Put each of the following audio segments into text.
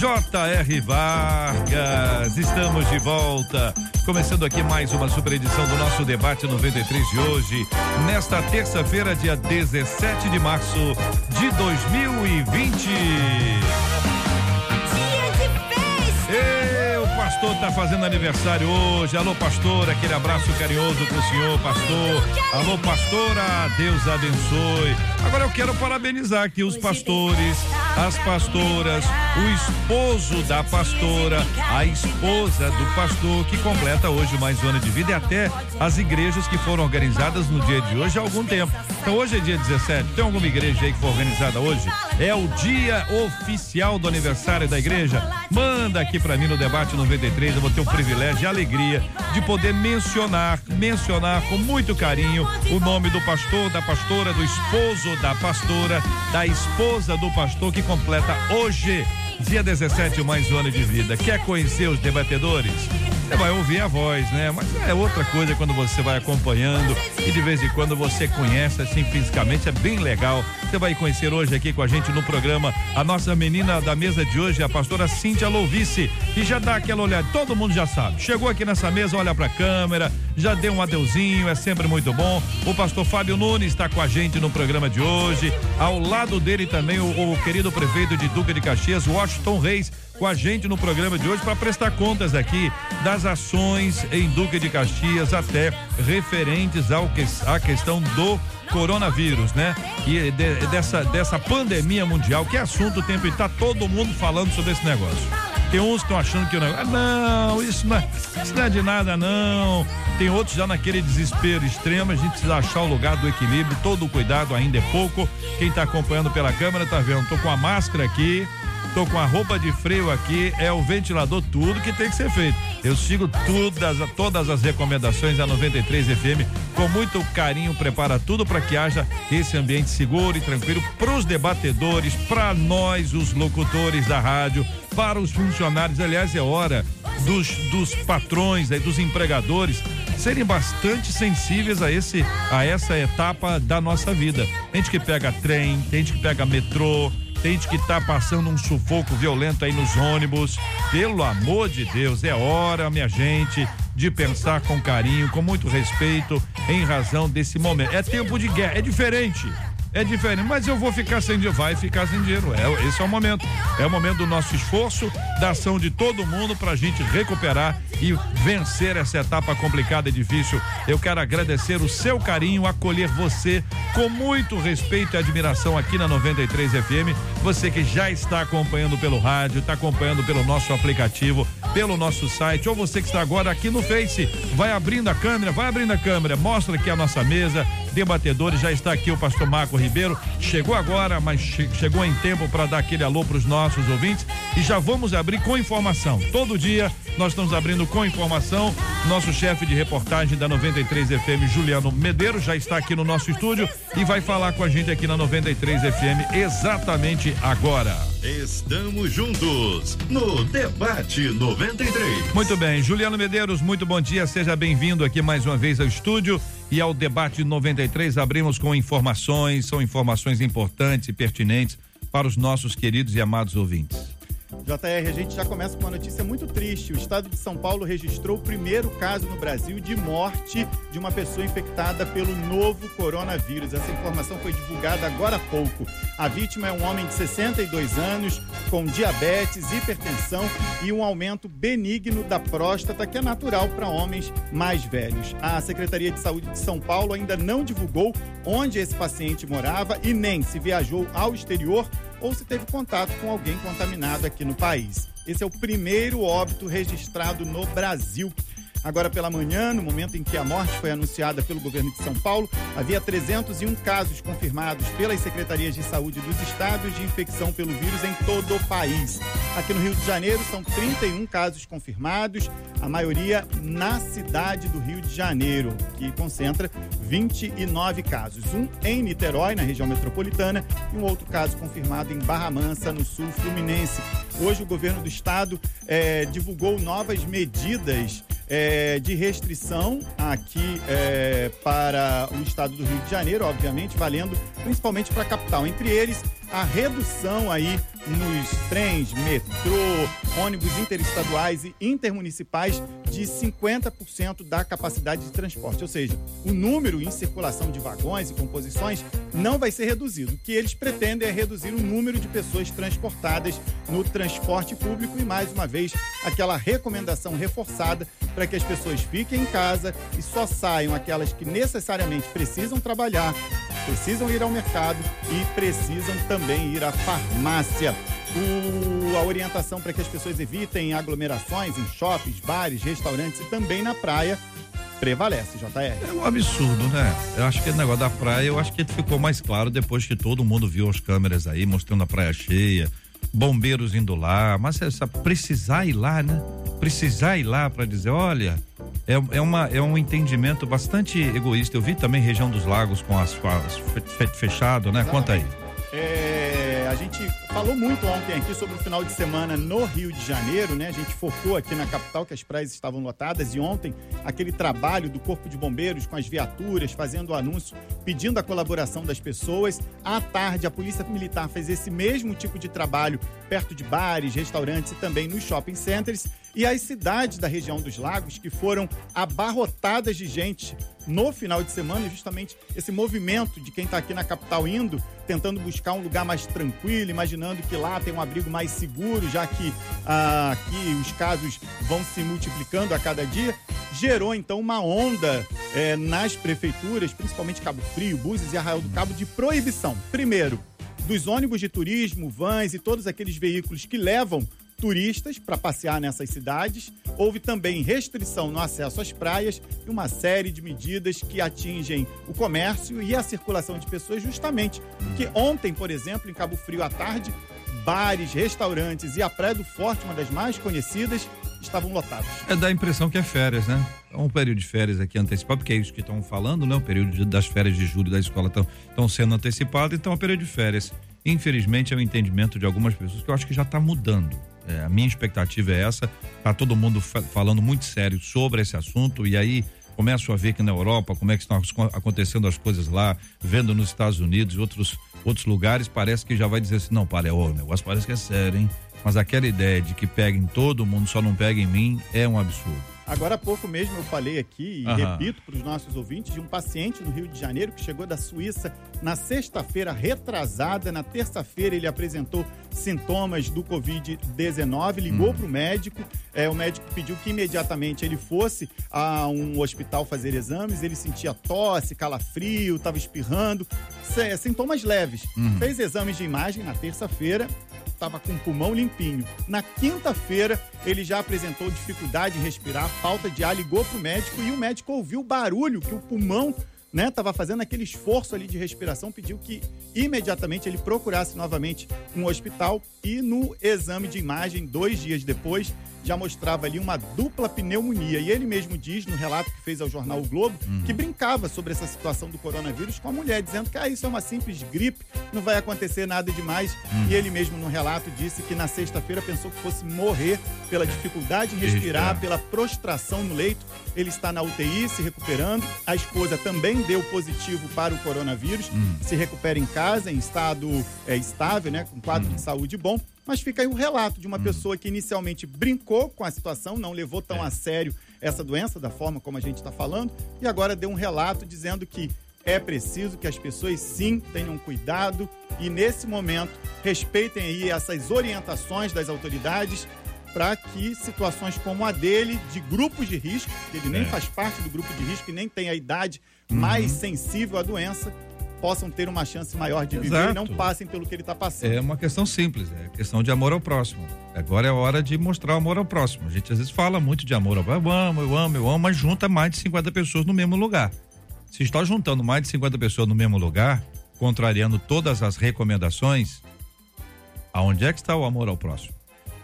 J.R. Vargas. Estamos de volta. Começando aqui mais uma super edição do nosso debate 93 de hoje, nesta terça-feira, dia 17 de março de 2020. Ei, o pastor tá fazendo aniversário hoje. Alô, pastor, aquele abraço carinhoso pro senhor, pastor. Alô, pastora, Deus abençoe. Agora eu quero parabenizar aqui os pastores, as pastoras, o esposo da pastora, a esposa do pastor que completa hoje mais um ano de vida e até as igrejas que foram organizadas no dia de hoje há algum tempo. Então hoje é dia 17. Tem alguma igreja aí que foi organizada hoje? É o dia oficial do aniversário da igreja. Manda aqui para mim no debate 93, eu vou ter o privilégio e a alegria de poder mencionar, mencionar com muito carinho o nome do pastor, da pastora, do esposo da pastora, da esposa do pastor que completa hoje, dia 17, mais um ano de vida. Quer conhecer os debatedores? Você vai ouvir a voz, né? Mas é outra coisa quando você vai acompanhando e de vez em quando você conhece assim fisicamente, é bem legal. Você vai conhecer hoje aqui com a gente no programa a nossa menina da mesa de hoje, a pastora Cíntia Louvice, e já dá aquela olhada, todo mundo já sabe. Chegou aqui nessa mesa, olha pra câmera, já deu um adeuzinho, é sempre muito bom. O pastor Fábio Nunes está com a gente no programa de hoje. Ao lado dele também o, o querido prefeito de Duca de Caxias, Washington Reis com a gente no programa de hoje para prestar contas aqui das ações em Duque de Caxias até referentes ao que, à questão do coronavírus, né? E de, dessa, dessa pandemia mundial, que é assunto o tempo e tá todo mundo falando sobre esse negócio. Tem uns que estão achando que o negócio, ah, não, isso não, é, isso não é de nada, não. Tem outros já naquele desespero extremo. A gente precisa achar o lugar do equilíbrio. Todo o cuidado ainda é pouco. Quem está acompanhando pela câmera tá vendo. Tô com a máscara aqui. Tô com a roupa de freio aqui, é o ventilador, tudo que tem que ser feito. Eu sigo todas, todas as recomendações da 93 FM com muito carinho, prepara tudo para que haja esse ambiente seguro e tranquilo para os debatedores, para nós, os locutores da rádio, para os funcionários. Aliás, é hora dos, dos patrões, dos empregadores serem bastante sensíveis a esse a essa etapa da nossa vida. Tem gente que pega trem, tem gente que pega metrô, gente que tá passando um sufoco violento aí nos ônibus. Pelo amor de Deus, é hora, minha gente, de pensar com carinho, com muito respeito, em razão desse momento. É tempo de guerra, é diferente é diferente, mas eu vou ficar sem dinheiro, vai ficar sem dinheiro. É, esse é o momento. É o momento do nosso esforço, da ação de todo mundo para a gente recuperar e vencer essa etapa complicada e difícil. Eu quero agradecer o seu carinho, acolher você com muito respeito e admiração aqui na 93 FM. Você que já está acompanhando pelo rádio, está acompanhando pelo nosso aplicativo, pelo nosso site, ou você que está agora aqui no Face, vai abrindo a câmera, vai abrindo a câmera, mostra aqui a nossa mesa, debatedores, já está aqui o pastor Marco Ribeiro, chegou agora, mas che chegou em tempo para dar aquele alô para os nossos ouvintes e já vamos abrir com informação. Todo dia nós estamos abrindo com informação. Nosso chefe de reportagem da 93 FM, Juliano Medeiros, já está aqui no nosso estúdio e vai falar com a gente aqui na 93 FM exatamente agora. Estamos juntos no Debate 93. Muito bem, Juliano Medeiros, muito bom dia, seja bem-vindo aqui mais uma vez ao estúdio e ao Debate 93. Abrimos com informações, são informações importantes e pertinentes para os nossos queridos e amados ouvintes. JR, a gente já começa com uma notícia muito triste. O estado de São Paulo registrou o primeiro caso no Brasil de morte de uma pessoa infectada pelo novo coronavírus. Essa informação foi divulgada agora há pouco. A vítima é um homem de 62 anos, com diabetes, hipertensão e um aumento benigno da próstata, que é natural para homens mais velhos. A Secretaria de Saúde de São Paulo ainda não divulgou onde esse paciente morava e nem se viajou ao exterior ou se teve contato com alguém contaminado aqui no país. Esse é o primeiro óbito registrado no Brasil. Agora pela manhã, no momento em que a morte foi anunciada pelo governo de São Paulo, havia 301 casos confirmados pelas secretarias de saúde dos estados de infecção pelo vírus em todo o país. Aqui no Rio de Janeiro são 31 casos confirmados, a maioria na cidade do Rio de Janeiro, que concentra 29 casos. Um em Niterói, na região metropolitana, e um outro caso confirmado em Barra Mansa, no sul fluminense. Hoje o governo do estado eh, divulgou novas medidas é, de restrição aqui é, para o estado do Rio de Janeiro, obviamente, valendo principalmente para a capital. Entre eles, a redução aí nos trens, metrô, ônibus interestaduais e intermunicipais de 50% da capacidade de transporte. Ou seja, o número em circulação de vagões e composições não vai ser reduzido. O que eles pretendem é reduzir o número de pessoas transportadas no transporte público e, mais uma vez, aquela recomendação reforçada para que as pessoas fiquem em casa e só saiam aquelas que necessariamente precisam trabalhar, precisam ir ao mercado e precisam também ir à farmácia. O, a orientação para que as pessoas evitem aglomerações em shoppings, bares, restaurantes e também na praia prevalece, JR. É um absurdo, né? Eu acho que o negócio da praia, eu acho que ficou mais claro depois que todo mundo viu as câmeras aí mostrando a praia cheia, bombeiros indo lá, mas essa precisar ir lá, né? Precisar ir lá para dizer, olha, é, é, uma, é um entendimento bastante egoísta. Eu vi também região dos lagos com as, com as fechado, né? Conta aí. É, a gente falou muito ontem aqui sobre o final de semana no Rio de Janeiro, né? A gente focou aqui na capital que as praias estavam lotadas e ontem aquele trabalho do Corpo de Bombeiros com as viaturas, fazendo o anúncio, pedindo a colaboração das pessoas. À tarde, a Polícia Militar fez esse mesmo tipo de trabalho perto de bares, restaurantes e também nos shopping centers e as cidades da região dos lagos que foram abarrotadas de gente no final de semana, justamente esse movimento de quem está aqui na capital indo, tentando buscar um lugar mais tranquilo, imaginando que lá tem um abrigo mais seguro, já que ah, aqui os casos vão se multiplicando a cada dia, gerou então uma onda eh, nas prefeituras, principalmente Cabo Frio, Búzios e Arraial do Cabo, de proibição. Primeiro, dos ônibus de turismo, vans e todos aqueles veículos que levam turistas para passear nessas cidades. Houve também restrição no acesso às praias e uma série de medidas que atingem o comércio e a circulação de pessoas, justamente porque ontem, por exemplo, em Cabo Frio à tarde, bares, restaurantes e a Praia do Forte, uma das mais conhecidas, estavam lotados. É dá a impressão que é férias, né? É um período de férias aqui antecipado, porque é isso que estão falando, né? O período das férias de julho da escola estão sendo antecipado, então é um período de férias. Infelizmente é o entendimento de algumas pessoas que eu acho que já está mudando. É, a minha expectativa é essa. Tá todo mundo falando muito sério sobre esse assunto e aí começo a ver que na Europa como é que estão acontecendo as coisas lá, vendo nos Estados Unidos e outros outros lugares, parece que já vai dizer assim, não, para, é, o negócio parece que é sério, hein? Mas aquela ideia de que peguem todo mundo, só não pega em mim, é um absurdo. Agora há pouco mesmo eu falei aqui e uhum. repito para os nossos ouvintes de um paciente no Rio de Janeiro que chegou da Suíça na sexta-feira retrasada. Na terça-feira ele apresentou sintomas do Covid-19, ligou uhum. para o médico. É, o médico pediu que imediatamente ele fosse a um hospital fazer exames. Ele sentia tosse, calafrio, estava espirrando, sintomas leves. Uhum. Fez exames de imagem na terça-feira estava com o pulmão limpinho. Na quinta-feira, ele já apresentou dificuldade em respirar, falta de ar, ligou para o médico e o médico ouviu o barulho que o pulmão né, tava fazendo aquele esforço ali de respiração, pediu que imediatamente ele procurasse novamente um hospital e no exame de imagem, dois dias depois, já mostrava ali uma dupla pneumonia. E ele mesmo diz, no relato que fez ao jornal o Globo, uhum. que brincava sobre essa situação do coronavírus com a mulher, dizendo que ah, isso é uma simples gripe, não vai acontecer nada demais. Uhum. E ele mesmo, no relato, disse que na sexta-feira pensou que fosse morrer pela dificuldade em respirar, pela prostração no leito. Ele está na UTI, se recuperando. A esposa também deu positivo para o coronavírus, uhum. se recupera em casa, em estado é, estável, né, com quadro de uhum. saúde bom. Mas fica aí um relato de uma hum. pessoa que inicialmente brincou com a situação, não levou tão é. a sério essa doença, da forma como a gente está falando, e agora deu um relato dizendo que é preciso que as pessoas sim tenham cuidado e nesse momento respeitem aí essas orientações das autoridades para que situações como a dele, de grupos de risco, ele nem é. faz parte do grupo de risco e nem tem a idade uhum. mais sensível à doença, possam ter uma chance maior de viver Exato. e não passem pelo que ele está passando. É uma questão simples, é questão de amor ao próximo. Agora é hora de mostrar o amor ao próximo. A gente às vezes fala muito de amor ao próximo. Eu amo, eu amo, eu amo, mas junta mais de 50 pessoas no mesmo lugar. Se está juntando mais de 50 pessoas no mesmo lugar, contrariando todas as recomendações, aonde é que está o amor ao próximo?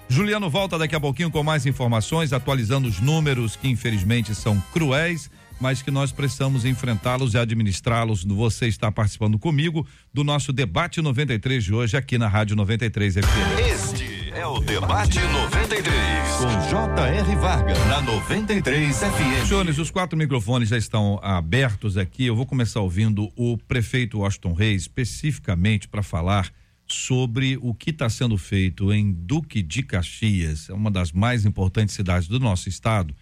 Juliano volta daqui a pouquinho com mais informações, atualizando os números que infelizmente são cruéis, mas que nós precisamos enfrentá-los e administrá-los. Você está participando comigo do nosso debate 93 de hoje aqui na Rádio 93 FM. Este é o Debate 93, com J.R. Varga, na 93 FM. Senhores, os quatro microfones já estão abertos aqui. Eu vou começar ouvindo o prefeito Washington Reis, especificamente para falar sobre o que está sendo feito em Duque de Caxias, é uma das mais importantes cidades do nosso estado,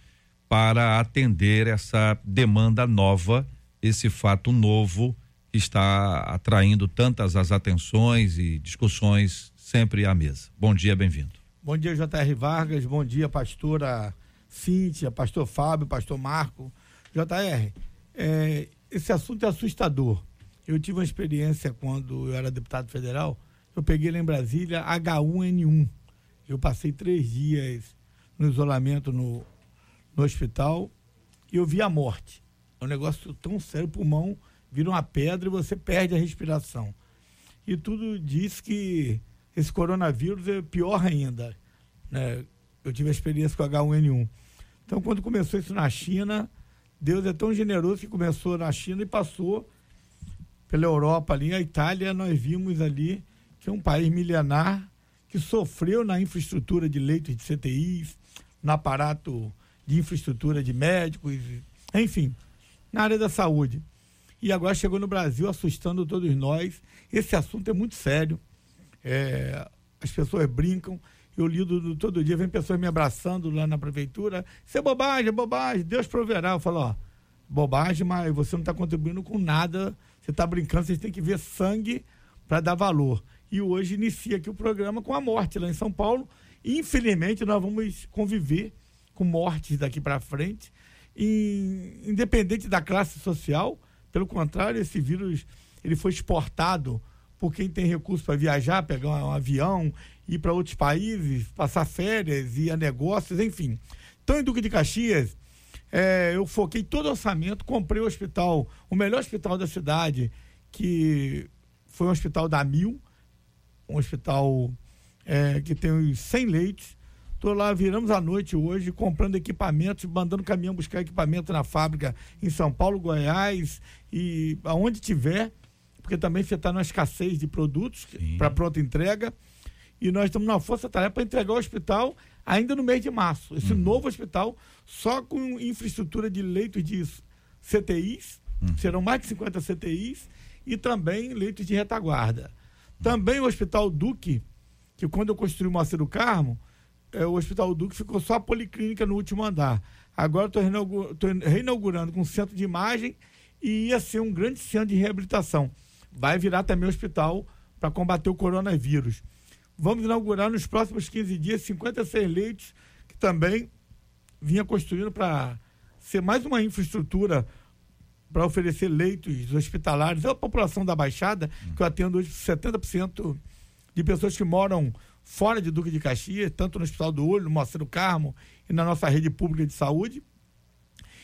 para atender essa demanda nova, esse fato novo que está atraindo tantas as atenções e discussões sempre à mesa. Bom dia, bem-vindo. Bom dia, J.R. Vargas. Bom dia, pastora Cíntia, pastor Fábio, pastor Marco. J.R., é, esse assunto é assustador. Eu tive uma experiência quando eu era deputado federal. Eu peguei lá em Brasília H1N1. Eu passei três dias no isolamento no, no hospital e eu vi a morte. É um negócio tão sério, o pulmão vira uma pedra e você perde a respiração. E tudo diz que esse coronavírus é pior ainda. Né? Eu tive a experiência com H1N1. Então, quando começou isso na China, Deus é tão generoso que começou na China e passou pela Europa ali. A Itália, nós vimos ali que é um país milenar que sofreu na infraestrutura de leitos de CTIs, no aparato de infraestrutura de médicos, enfim, na área da saúde. E agora chegou no Brasil assustando todos nós. Esse assunto é muito sério. É, as pessoas brincam. Eu lido todo dia, vem pessoas me abraçando lá na prefeitura. Isso é bobagem, é bobagem, Deus proverá. Eu falo, ó, bobagem, mas você não está contribuindo com nada. Você está brincando, vocês têm que ver sangue para dar valor. E hoje inicia aqui o programa com a morte lá em São Paulo. Infelizmente, nós vamos conviver com mortes daqui para frente, e, independente da classe social. Pelo contrário, esse vírus ele foi exportado por quem tem recurso para viajar, pegar um, avião, ir para outros países, passar férias, ir a negócios, enfim. Então, em Duque de Caxias, é, eu foquei todo o orçamento, comprei o hospital, o melhor hospital da cidade, que foi um hospital da Mil, um hospital é, que tem uns 100 leitos. Estou lá, viramos a noite hoje, comprando equipamentos, mandando caminhão buscar equipamento na fábrica em São Paulo, Goiás e aonde tiver, porque também você está numa escassez de produtos para pronta entrega. E nós estamos na força-tarefa para entregar o hospital ainda no mês de março. Esse uhum. novo hospital, só com infraestrutura de leitos de CTIs, uhum. serão mais de 50 CTIs, e também leitos de retaguarda. Também o Hospital Duque, que quando eu construí o do Carmo, é, o Hospital Duque ficou só a policlínica no último andar. Agora estou reinaugurando com um centro de imagem e ia ser um grande centro de reabilitação. Vai virar também hospital para combater o coronavírus. Vamos inaugurar nos próximos 15 dias 56 leitos, que também vinha construindo para ser mais uma infraestrutura para oferecer leitos hospitalares à população da Baixada, que eu atendo hoje 70% de pessoas que moram fora de Duque de Caxias, tanto no Hospital do Olho, no Moacir Carmo e na nossa rede pública de saúde.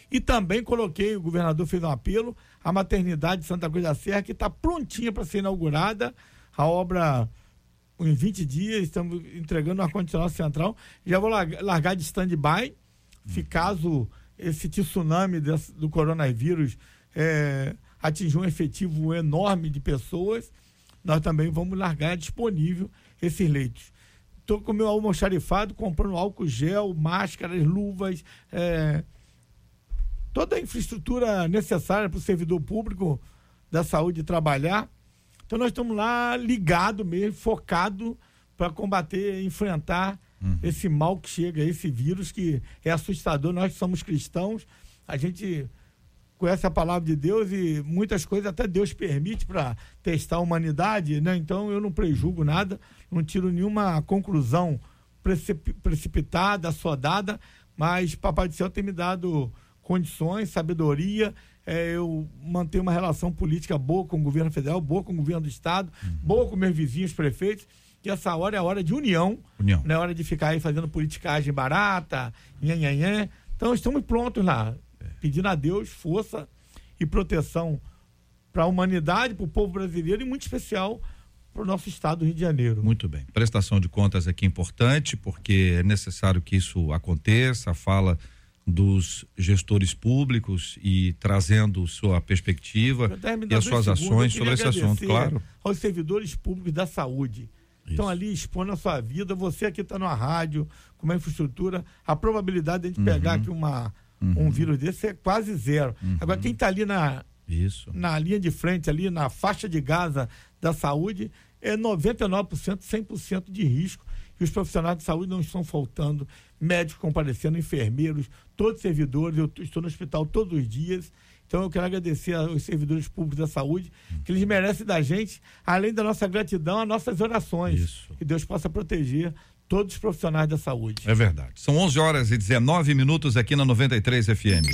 E também coloquei, o governador fez um apelo, a maternidade de Santa Cruz da Serra, que está prontinha para ser inaugurada. A obra, em 20 dias, estamos entregando o ar-condicionado central. Já vou largar de stand-by, se caso esse tsunami do coronavírus é, atingir um efetivo enorme de pessoas, nós também vamos largar disponível esses leitos. Estou com meu almoxarifado, comprando álcool gel, máscaras, luvas, é, toda a infraestrutura necessária para o servidor público da saúde trabalhar. Então nós estamos lá ligado mesmo, focado para combater, enfrentar uhum. esse mal que chega, esse vírus que é assustador. Nós somos cristãos, a gente conhece a palavra de Deus e muitas coisas até Deus permite para testar a humanidade, né? Então eu não prejugo nada, não tiro nenhuma conclusão precip precipitada, assodada, mas Papai do Céu tem me dado condições, sabedoria é, eu mantenho uma relação política boa com o governo federal, boa com o governo do estado, uhum. boa com meus vizinhos prefeitos, que essa hora é a hora de união, união. não é hora de ficar aí fazendo politicagem barata, nhanhanhã. Então estamos prontos lá. Pedindo a Deus força e proteção para a humanidade, para o povo brasileiro e muito especial para o nosso estado do Rio de Janeiro. Muito bem. Prestação de contas aqui é importante, porque é necessário que isso aconteça. Fala dos gestores públicos e trazendo sua perspectiva e as suas ações sobre esse assunto, claro. Aos servidores públicos da saúde. Isso. Estão ali expondo a sua vida. Você aqui está na rádio, com uma infraestrutura, a probabilidade de a gente uhum. pegar aqui uma, uhum. um vírus desse é quase zero. Uhum. Agora, quem está ali na, Isso. na linha de frente, ali na faixa de Gaza da saúde, é 99%, 100% de risco. E os profissionais de saúde não estão faltando, médicos comparecendo, enfermeiros, todos servidores. Eu estou no hospital todos os dias. Então eu quero agradecer aos servidores públicos da saúde, que eles merecem da gente, além da nossa gratidão, as nossas orações. Isso. Que Deus possa proteger todos os profissionais da saúde. É verdade. São 11 horas e 19 minutos aqui na 93 FM.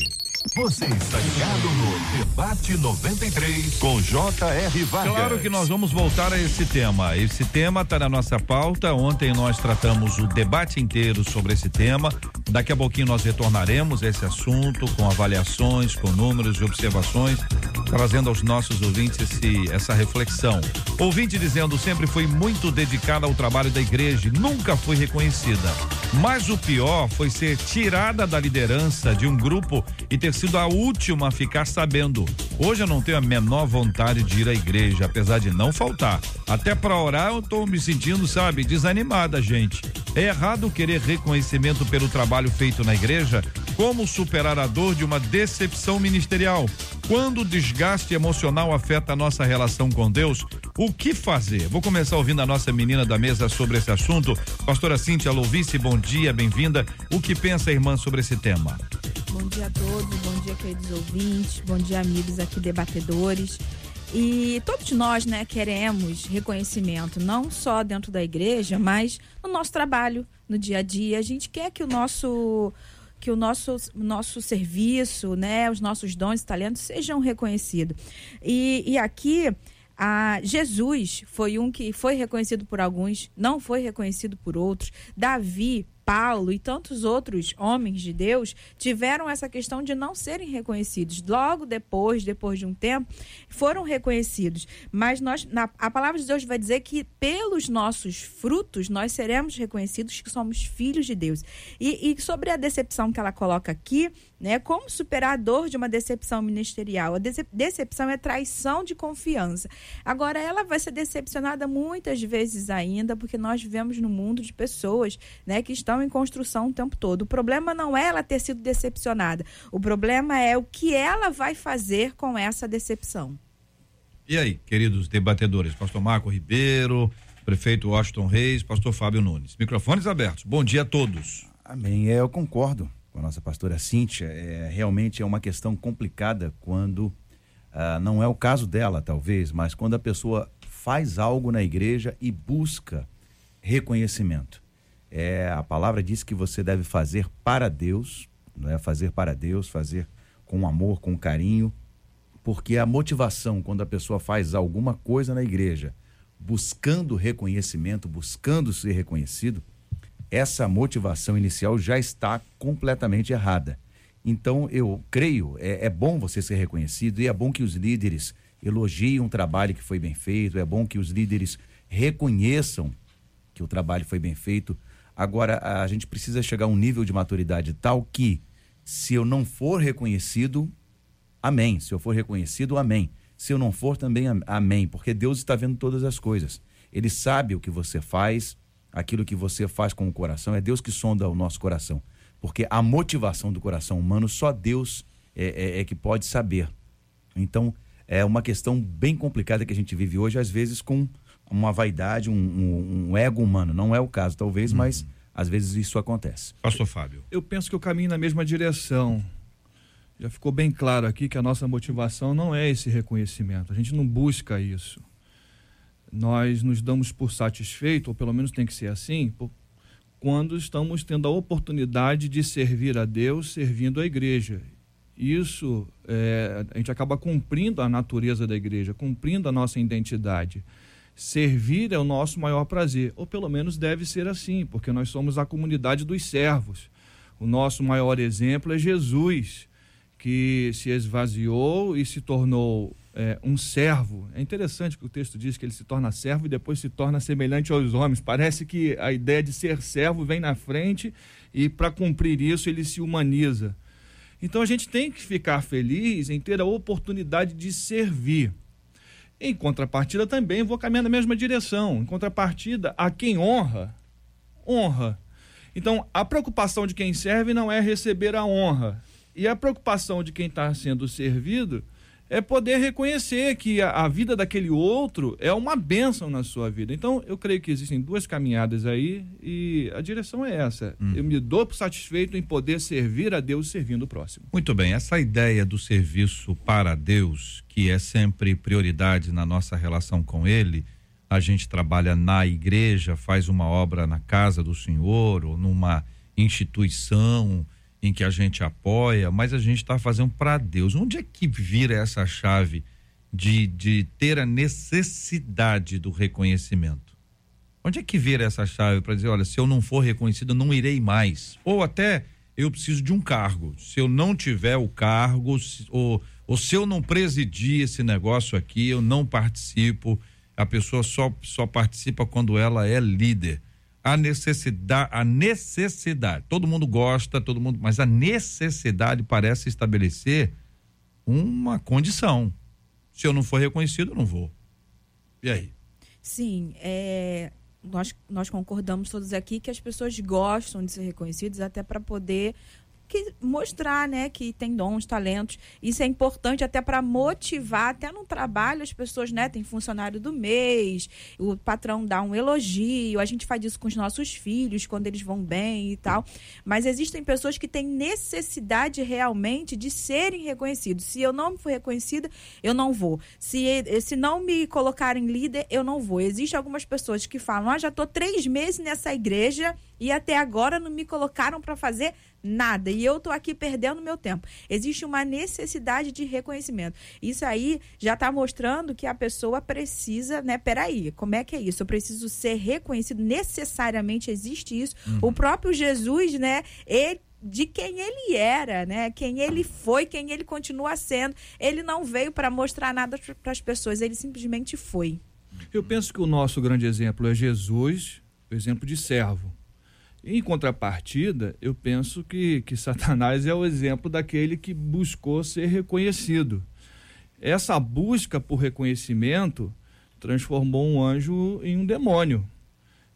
Você está ligado no Debate 93 com J.R. Vargas. Claro que nós vamos voltar a esse tema. Esse tema está na nossa pauta. Ontem nós tratamos o debate inteiro sobre esse tema. Daqui a pouquinho nós retornaremos a esse assunto com avaliações, com números e observações, trazendo aos nossos ouvintes esse, essa reflexão. Ouvinte dizendo sempre foi muito dedicada ao trabalho da igreja, nunca foi reconhecida. Mas o pior foi ser tirada da liderança de um grupo e ter sido a última a ficar sabendo. Hoje eu não tenho a menor vontade de ir à igreja, apesar de não faltar. Até para orar eu tô me sentindo, sabe, desanimada, gente. É errado querer reconhecimento pelo trabalho feito na igreja? Como superar a dor de uma decepção ministerial? Quando o desgaste emocional afeta a nossa relação com Deus, o que fazer? Vou começar ouvindo a nossa menina da mesa sobre esse assunto. Pastora Cíntia Louvice, bom dia, bem-vinda. O que pensa a irmã sobre esse tema? Bom dia a todos, bom dia, queridos ouvintes, bom dia, amigos aqui debatedores. E todos nós, né, queremos reconhecimento, não só dentro da igreja, mas no nosso trabalho, no dia a dia. A gente quer que o nosso que o nosso, nosso serviço, né, os nossos dons e talentos sejam reconhecidos. E, e aqui, a Jesus foi um que foi reconhecido por alguns, não foi reconhecido por outros. Davi Paulo e tantos outros homens de Deus tiveram essa questão de não serem reconhecidos. Logo depois, depois de um tempo, foram reconhecidos. Mas nós, na, a palavra de Deus vai dizer que pelos nossos frutos nós seremos reconhecidos que somos filhos de Deus. E, e sobre a decepção que ela coloca aqui, né? Como superar a dor de uma decepção ministerial? A decepção é traição de confiança. Agora, ela vai ser decepcionada muitas vezes ainda, porque nós vivemos no mundo de pessoas né, que estão em construção o tempo todo. O problema não é ela ter sido decepcionada, o problema é o que ela vai fazer com essa decepção. E aí, queridos debatedores, pastor Marco Ribeiro, prefeito Washington Reis, pastor Fábio Nunes. Microfones abertos. Bom dia a todos. Amém. É, eu concordo com a nossa pastora Cíntia. É, realmente é uma questão complicada quando, ah, não é o caso dela, talvez, mas quando a pessoa faz algo na igreja e busca reconhecimento. É, a palavra diz que você deve fazer para Deus, não é fazer para Deus, fazer com amor, com carinho, porque a motivação quando a pessoa faz alguma coisa na igreja, buscando reconhecimento, buscando ser reconhecido, essa motivação inicial já está completamente errada. Então, eu creio, é, é, bom você ser reconhecido e é bom que os líderes elogiem um trabalho que foi bem feito, é bom que os líderes reconheçam que o trabalho foi bem feito, Agora, a gente precisa chegar a um nível de maturidade tal que, se eu não for reconhecido, amém. Se eu for reconhecido, amém. Se eu não for, também amém. Porque Deus está vendo todas as coisas. Ele sabe o que você faz, aquilo que você faz com o coração. É Deus que sonda o nosso coração. Porque a motivação do coração humano só Deus é, é, é que pode saber. Então, é uma questão bem complicada que a gente vive hoje, às vezes com uma vaidade, um, um, um ego humano. Não é o caso, talvez, uhum. mas às vezes isso acontece. Pastor Fábio. Eu penso que eu caminho na mesma direção. Já ficou bem claro aqui que a nossa motivação não é esse reconhecimento. A gente não busca isso. Nós nos damos por satisfeito, ou pelo menos tem que ser assim, por, quando estamos tendo a oportunidade de servir a Deus servindo a igreja. isso é, a gente acaba cumprindo a natureza da igreja, cumprindo a nossa identidade. Servir é o nosso maior prazer, ou pelo menos deve ser assim, porque nós somos a comunidade dos servos. O nosso maior exemplo é Jesus, que se esvaziou e se tornou é, um servo. É interessante que o texto diz que ele se torna servo e depois se torna semelhante aos homens. Parece que a ideia de ser servo vem na frente e para cumprir isso ele se humaniza. Então a gente tem que ficar feliz em ter a oportunidade de servir. Em contrapartida também vou caminhar na mesma direção. Em contrapartida, a quem honra, honra. Então, a preocupação de quem serve não é receber a honra. E a preocupação de quem está sendo servido é poder reconhecer que a, a, vida daquele outro é uma bênção na sua vida. Então, eu creio que existem duas caminhadas aí e a direção é essa. Hum. Eu me dou satisfeito em poder servir a Deus servindo o próximo. Muito bem, essa ideia do serviço para Deus, que é sempre prioridade na nossa relação com Ele, a gente trabalha na igreja, faz uma obra na casa do Senhor ou numa instituição em que a gente apoia, mas a gente está fazendo para Deus. Onde é que vira essa chave de, de ter a necessidade do reconhecimento? Onde é que vira essa chave para dizer, olha, se eu não for reconhecido, não irei mais? Ou até eu preciso de um cargo. Se eu não tiver o cargo, ou, ou se eu não presidir esse negócio aqui, eu não participo. A pessoa só, só participa quando ela é líder a necessidade, a necessidade. Todo mundo gosta, todo mundo, mas a necessidade parece estabelecer uma condição. Se eu não for reconhecido, eu não vou. E aí? Sim, é, nós, nós concordamos todos aqui que as pessoas gostam de ser reconhecidas até para poder que mostrar, né, que tem dons, talentos. Isso é importante até para motivar, até no trabalho as pessoas, né, tem funcionário do mês, o patrão dá um elogio, a gente faz isso com os nossos filhos quando eles vão bem e tal. Mas existem pessoas que têm necessidade realmente de serem reconhecidos. Se eu não for reconhecida, eu não vou. Se, se não me colocarem líder, eu não vou. Existem algumas pessoas que falam: ah, já estou três meses nessa igreja e até agora não me colocaram para fazer nada e eu tô aqui perdendo meu tempo. Existe uma necessidade de reconhecimento. Isso aí já está mostrando que a pessoa precisa, né? Peraí, como é que é isso? Eu preciso ser reconhecido. Necessariamente existe isso. Uhum. O próprio Jesus, né? Ele de quem ele era, né? Quem ele foi, quem ele continua sendo. Ele não veio para mostrar nada para as pessoas, ele simplesmente foi. Eu penso que o nosso grande exemplo é Jesus, o exemplo de servo. Em contrapartida, eu penso que, que Satanás é o exemplo daquele que buscou ser reconhecido. Essa busca por reconhecimento transformou um anjo em um demônio.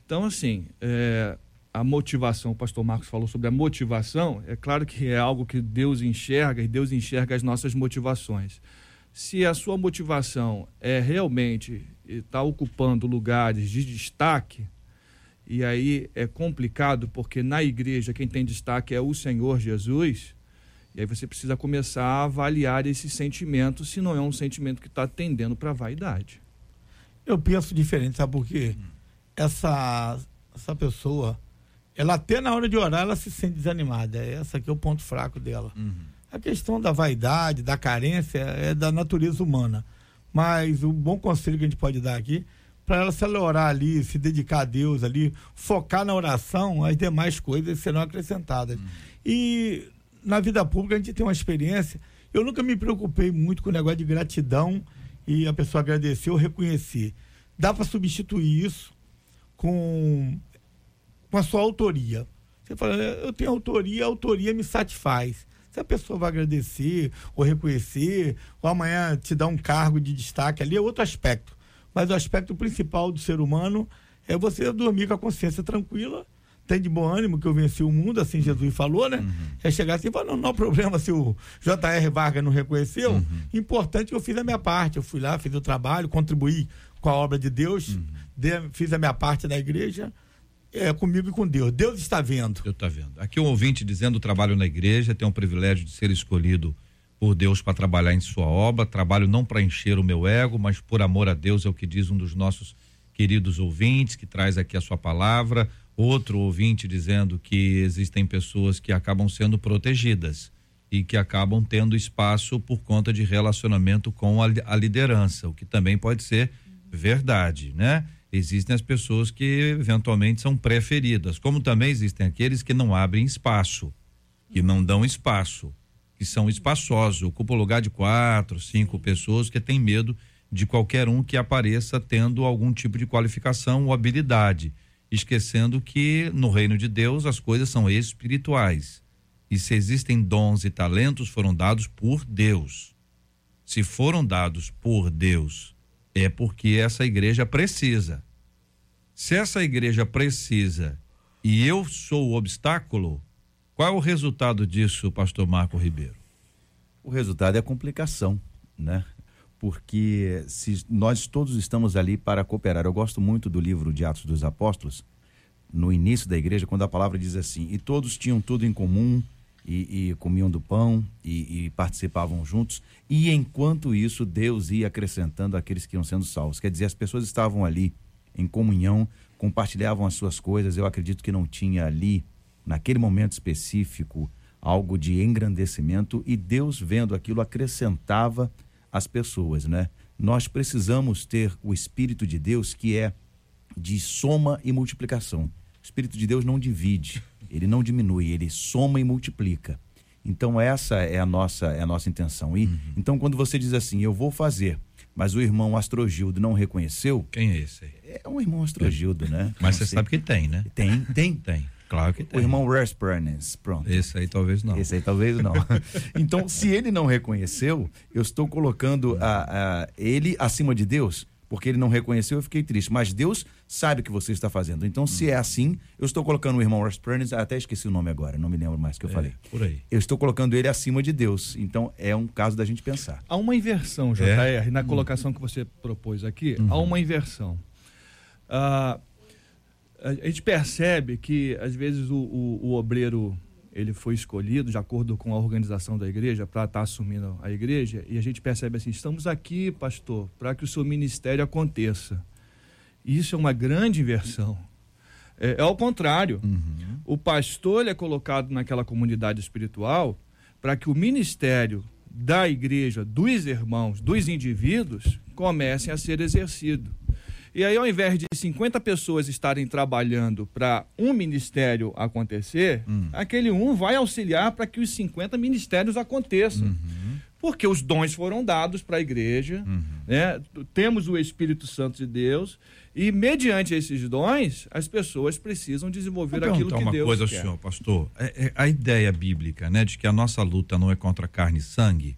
Então, assim, é, a motivação, o pastor Marcos falou sobre a motivação, é claro que é algo que Deus enxerga e Deus enxerga as nossas motivações. Se a sua motivação é realmente estar tá ocupando lugares de destaque, e aí é complicado porque na igreja quem tem destaque é o Senhor Jesus. E aí você precisa começar a avaliar esse sentimento, se não é um sentimento que está tendendo para a vaidade. Eu penso diferente, sabe por quê? Essa, essa pessoa, ela até na hora de orar, ela se sente desanimada. Essa aqui é o ponto fraco dela. Uhum. A questão da vaidade, da carência, é da natureza humana. Mas o bom conselho que a gente pode dar aqui para ela se ela orar ali, se dedicar a Deus ali, focar na oração, as demais coisas serão acrescentadas. Uhum. E na vida pública a gente tem uma experiência. Eu nunca me preocupei muito com o negócio de gratidão e a pessoa agradecer ou reconhecer. Dá para substituir isso com, com a sua autoria. Você fala, eu tenho autoria, a autoria me satisfaz. Se a pessoa vai agradecer ou reconhecer, ou amanhã te dar um cargo de destaque ali, é outro aspecto. Mas o aspecto principal do ser humano é você dormir com a consciência tranquila, tem de bom ânimo que eu venci o mundo, assim Jesus falou, né? Uhum. É chegar assim e falar, não, não há problema se o J.R. Vargas não reconheceu. Uhum. Importante que eu fiz a minha parte. Eu fui lá, fiz o trabalho, contribuí com a obra de Deus, uhum. de, fiz a minha parte na igreja. É, comigo e com Deus. Deus está vendo. Deus está vendo. Aqui um ouvinte dizendo trabalho na igreja, tem o privilégio de ser escolhido por Deus para trabalhar em sua obra. Trabalho não para encher o meu ego, mas por amor a Deus, é o que diz um dos nossos queridos ouvintes, que traz aqui a sua palavra. Outro ouvinte dizendo que existem pessoas que acabam sendo protegidas e que acabam tendo espaço por conta de relacionamento com a, a liderança, o que também pode ser verdade, né? Existem as pessoas que eventualmente são preferidas, como também existem aqueles que não abrem espaço, que não dão espaço, que são espaçosos, ocupam lugar de quatro, cinco pessoas que têm medo de qualquer um que apareça tendo algum tipo de qualificação ou habilidade, esquecendo que no reino de Deus as coisas são espirituais. E se existem dons e talentos, foram dados por Deus. Se foram dados por Deus, é porque essa igreja precisa. Se essa igreja precisa e eu sou o obstáculo, qual é o resultado disso, pastor Marco Ribeiro? O resultado é a complicação, né? Porque se nós todos estamos ali para cooperar. Eu gosto muito do livro de Atos dos Apóstolos, no início da igreja, quando a palavra diz assim: e todos tinham tudo em comum, e, e comiam do pão e, e, participavam juntos. E enquanto isso, Deus ia acrescentando aqueles que iam sendo salvos. Quer dizer, as pessoas estavam ali em comunhão, compartilhavam as suas coisas. Eu acredito que não tinha ali, naquele momento específico, algo de engrandecimento e Deus, vendo aquilo, acrescentava as pessoas, né? Nós precisamos ter o Espírito de Deus que é de soma e multiplicação. O Espírito de Deus não divide, ele não diminui, ele soma e multiplica. Então essa é a nossa é a nossa intenção. E uhum. então quando você diz assim, eu vou fazer, mas o irmão Astrogildo não reconheceu? Quem é esse aí? É um irmão Astrogildo, né? Mas você sabe que tem, né? Tem, tem, tem. Claro que tem. O irmão Respernes, pronto. Esse aí talvez não. Esse aí talvez não. então, se ele não reconheceu, eu estou colocando a, a, ele acima de Deus porque ele não reconheceu, eu fiquei triste. Mas Deus sabe o que você está fazendo. Então, se é assim, eu estou colocando o irmão Pernes, até esqueci o nome agora, não me lembro mais que eu é, falei. Por aí. Eu estou colocando ele acima de Deus. Então, é um caso da gente pensar. Há uma inversão, JR, é? na colocação que você propôs aqui, uhum. há uma inversão. Uh, a gente percebe que, às vezes, o, o, o obreiro ele foi escolhido de acordo com a organização da igreja para estar tá assumindo a igreja e a gente percebe assim estamos aqui pastor para que o seu ministério aconteça. Isso é uma grande inversão. É, é ao contrário. Uhum. o pastor é colocado naquela comunidade espiritual para que o ministério da igreja dos irmãos dos indivíduos comecem a ser exercido e aí, ao invés de 50 pessoas estarem trabalhando para um ministério acontecer, hum. aquele um vai auxiliar para que os 50 ministérios aconteçam. Uhum. Porque os dons foram dados para a igreja, uhum. né? temos o Espírito Santo de Deus, e mediante esses dons, as pessoas precisam desenvolver aquilo que uma Deus coisa quer. senhor, pastor. É, é, a ideia bíblica, né, de que a nossa luta não é contra carne e sangue,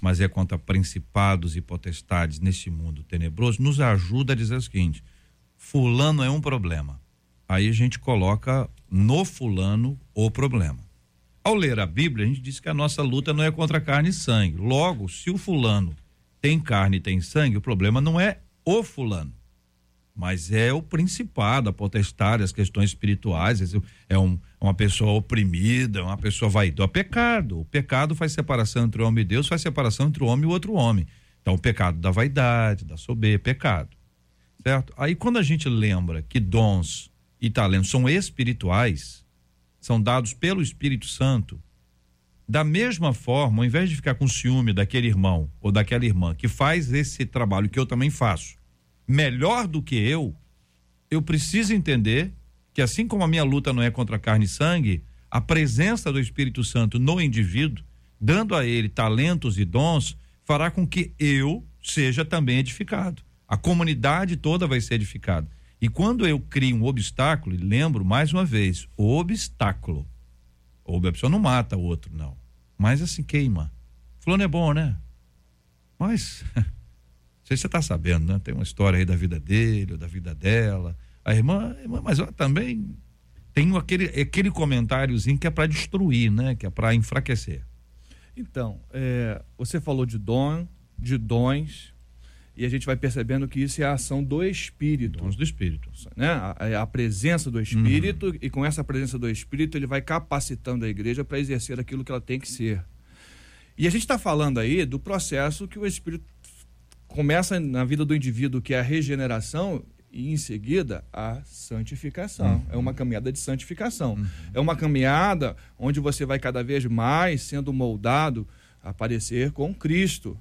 mas é contra principados e potestades neste mundo tenebroso, nos ajuda a dizer o seguinte: Fulano é um problema. Aí a gente coloca no Fulano o problema. Ao ler a Bíblia, a gente diz que a nossa luta não é contra carne e sangue. Logo, se o Fulano tem carne e tem sangue, o problema não é o Fulano mas é o principado, a potestade, as questões espirituais, é um, uma pessoa oprimida, uma pessoa vaidosa, pecado, o pecado faz separação entre o homem e Deus, faz separação entre o homem e o outro homem, então o pecado da vaidade, da soberba, pecado, certo? Aí quando a gente lembra que dons e talentos são espirituais, são dados pelo Espírito Santo, da mesma forma, ao invés de ficar com ciúme daquele irmão ou daquela irmã que faz esse trabalho que eu também faço, melhor do que eu, eu preciso entender que assim como a minha luta não é contra carne e sangue, a presença do Espírito Santo no indivíduo, dando a ele talentos e dons, fará com que eu seja também edificado. A comunidade toda vai ser edificada. E quando eu crio um obstáculo, e lembro mais uma vez, obstáculo. Ou a pessoa não mata o outro, não. Mas assim queima. Fulano é bom, né? Mas sei se você está sabendo, né? Tem uma história aí da vida dele, ou da vida dela. A irmã, irmã mas ela também tem aquele, aquele comentáriozinho que é para destruir, né? Que é para enfraquecer. Então, é, você falou de dom, de dons, e a gente vai percebendo que isso é a ação do Espírito. Dons do Espírito. Né? A, a presença do Espírito, uhum. e com essa presença do Espírito, ele vai capacitando a igreja para exercer aquilo que ela tem que ser. E a gente está falando aí do processo que o Espírito começa na vida do indivíduo, que é a regeneração, e em seguida a santificação. Uhum. É uma caminhada de santificação. Uhum. É uma caminhada onde você vai cada vez mais sendo moldado a parecer com Cristo.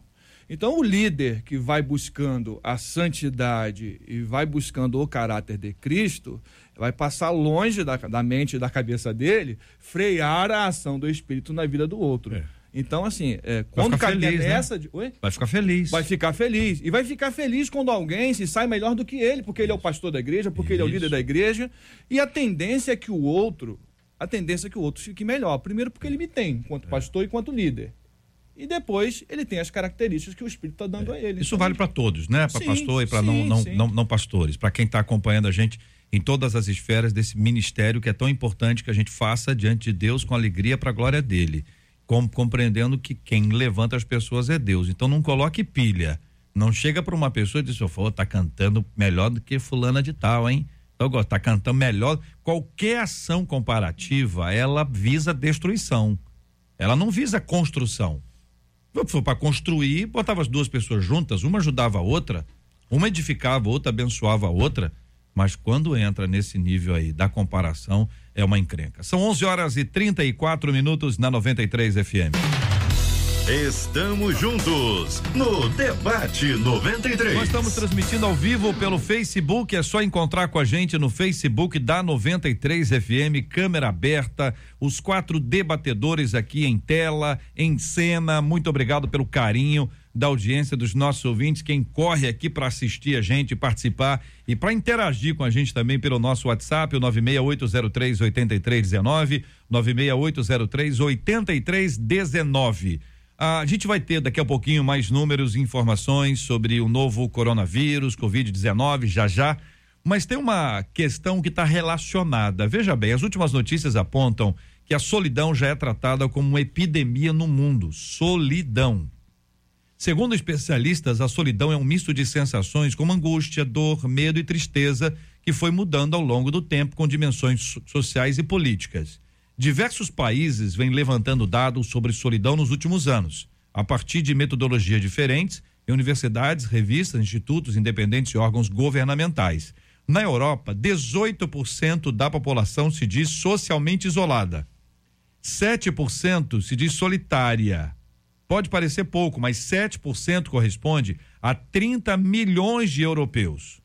Então, o líder que vai buscando a santidade e vai buscando o caráter de Cristo, vai passar longe da, da mente e da cabeça dele, frear a ação do Espírito na vida do outro. É. Então, assim, é, quando caminha feliz, nessa. Né? De... Oi? Vai ficar feliz. Vai ficar feliz. E vai ficar feliz quando alguém se sai melhor do que ele, porque ele é o pastor da igreja, porque Isso. ele é o líder da igreja. E a tendência é que o outro. A tendência é que o outro fique melhor. Primeiro, porque ele me tem, enquanto é. pastor e enquanto líder e depois ele tem as características que o Espírito está dando é. a ele. Isso então, vale para todos, né? Para pastor e para não, não, não, não, pastores. Para quem está acompanhando a gente em todas as esferas desse ministério que é tão importante que a gente faça diante de Deus com alegria para a glória dele. Com, compreendendo que quem levanta as pessoas é Deus. Então não coloque pilha. Não chega para uma pessoa e diz: "Ô, tá cantando melhor do que fulana de tal, hein?" Então, tá cantando melhor. Qualquer ação comparativa, ela visa destruição. Ela não visa construção. Para construir, botava as duas pessoas juntas, uma ajudava a outra, uma edificava, a outra abençoava a outra, mas quando entra nesse nível aí da comparação, é uma encrenca. São 11 horas e 34 minutos na 93 FM. Estamos juntos no Debate 93. Nós estamos transmitindo ao vivo pelo Facebook. É só encontrar com a gente no Facebook da 93 FM, câmera aberta. Os quatro debatedores aqui em tela, em cena. Muito obrigado pelo carinho da audiência dos nossos ouvintes, quem corre aqui para assistir a gente, participar e para interagir com a gente também pelo nosso WhatsApp, o 96803 8319, 96803 8319. A gente vai ter daqui a pouquinho mais números e informações sobre o novo coronavírus, Covid-19, já já. Mas tem uma questão que está relacionada. Veja bem, as últimas notícias apontam que a solidão já é tratada como uma epidemia no mundo. Solidão. Segundo especialistas, a solidão é um misto de sensações como angústia, dor, medo e tristeza que foi mudando ao longo do tempo com dimensões sociais e políticas. Diversos países vêm levantando dados sobre solidão nos últimos anos, a partir de metodologias diferentes em universidades, revistas, institutos independentes e órgãos governamentais. Na Europa, 18% da população se diz socialmente isolada. 7% se diz solitária. Pode parecer pouco, mas 7% corresponde a 30 milhões de europeus.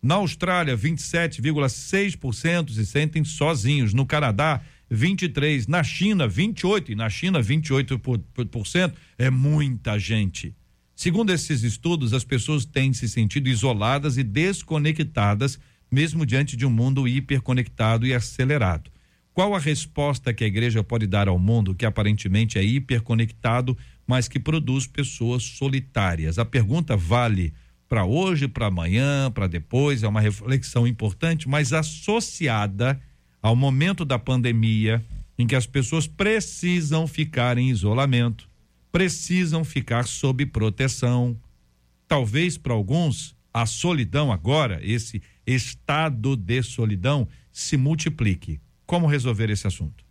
Na Austrália, 27,6% se sentem sozinhos. No Canadá, 23, na China 28 e na China 28% é muita gente. Segundo esses estudos, as pessoas têm se sentido isoladas e desconectadas, mesmo diante de um mundo hiperconectado e acelerado. Qual a resposta que a igreja pode dar ao mundo que aparentemente é hiperconectado, mas que produz pessoas solitárias? A pergunta vale para hoje, para amanhã, para depois, é uma reflexão importante, mas associada ao momento da pandemia, em que as pessoas precisam ficar em isolamento, precisam ficar sob proteção. Talvez para alguns a solidão agora, esse estado de solidão, se multiplique. Como resolver esse assunto?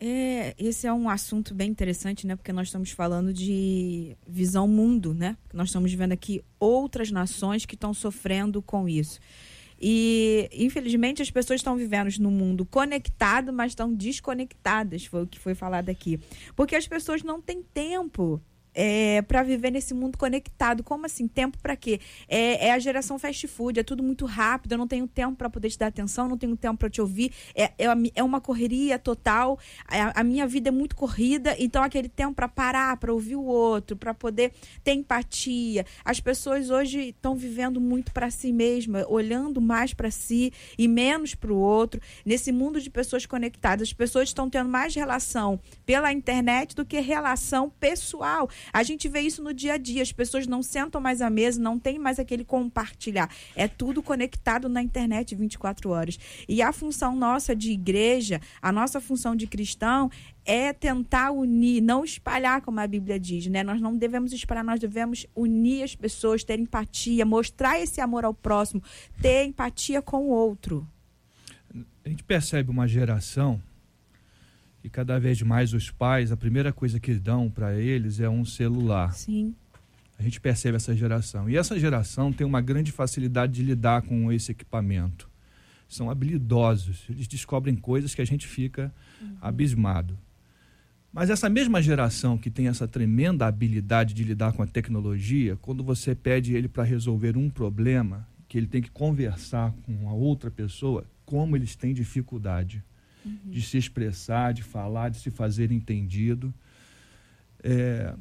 É, esse é um assunto bem interessante, né? Porque nós estamos falando de visão mundo, né? Nós estamos vendo aqui outras nações que estão sofrendo com isso. E, infelizmente, as pessoas estão vivendo num mundo conectado, mas estão desconectadas, foi o que foi falado aqui. Porque as pessoas não têm tempo é, para viver nesse mundo conectado. Como assim? Tempo para quê? É, é, a geração fast food, é tudo muito rápido, eu não tenho tempo para poder te dar atenção, não tenho tempo para te ouvir. É, é, é, uma correria total. A, a, minha vida é muito corrida, então aquele tempo para parar, para ouvir o outro, para poder ter empatia. As pessoas hoje estão vivendo muito para si mesma, olhando mais para si e menos para o outro. Nesse mundo de pessoas conectadas, as pessoas estão tendo mais relação pela internet do que relação pessoal. A gente vê isso no dia a dia. As pessoas não sentam mais à mesa, não tem mais aquele compartilhar. É tudo conectado na internet 24 horas. E a função nossa de igreja, a nossa função de cristão é tentar unir, não espalhar, como a Bíblia diz, né? Nós não devemos espalhar, nós devemos unir as pessoas, ter empatia, mostrar esse amor ao próximo, ter empatia com o outro. A gente percebe uma geração e cada vez mais os pais, a primeira coisa que dão para eles é um celular. Sim. A gente percebe essa geração. E essa geração tem uma grande facilidade de lidar com esse equipamento. São habilidosos, eles descobrem coisas que a gente fica uhum. abismado. Mas essa mesma geração que tem essa tremenda habilidade de lidar com a tecnologia, quando você pede ele para resolver um problema, que ele tem que conversar com a outra pessoa, como eles têm dificuldade uhum. de se expressar, de falar, de se fazer entendido. É,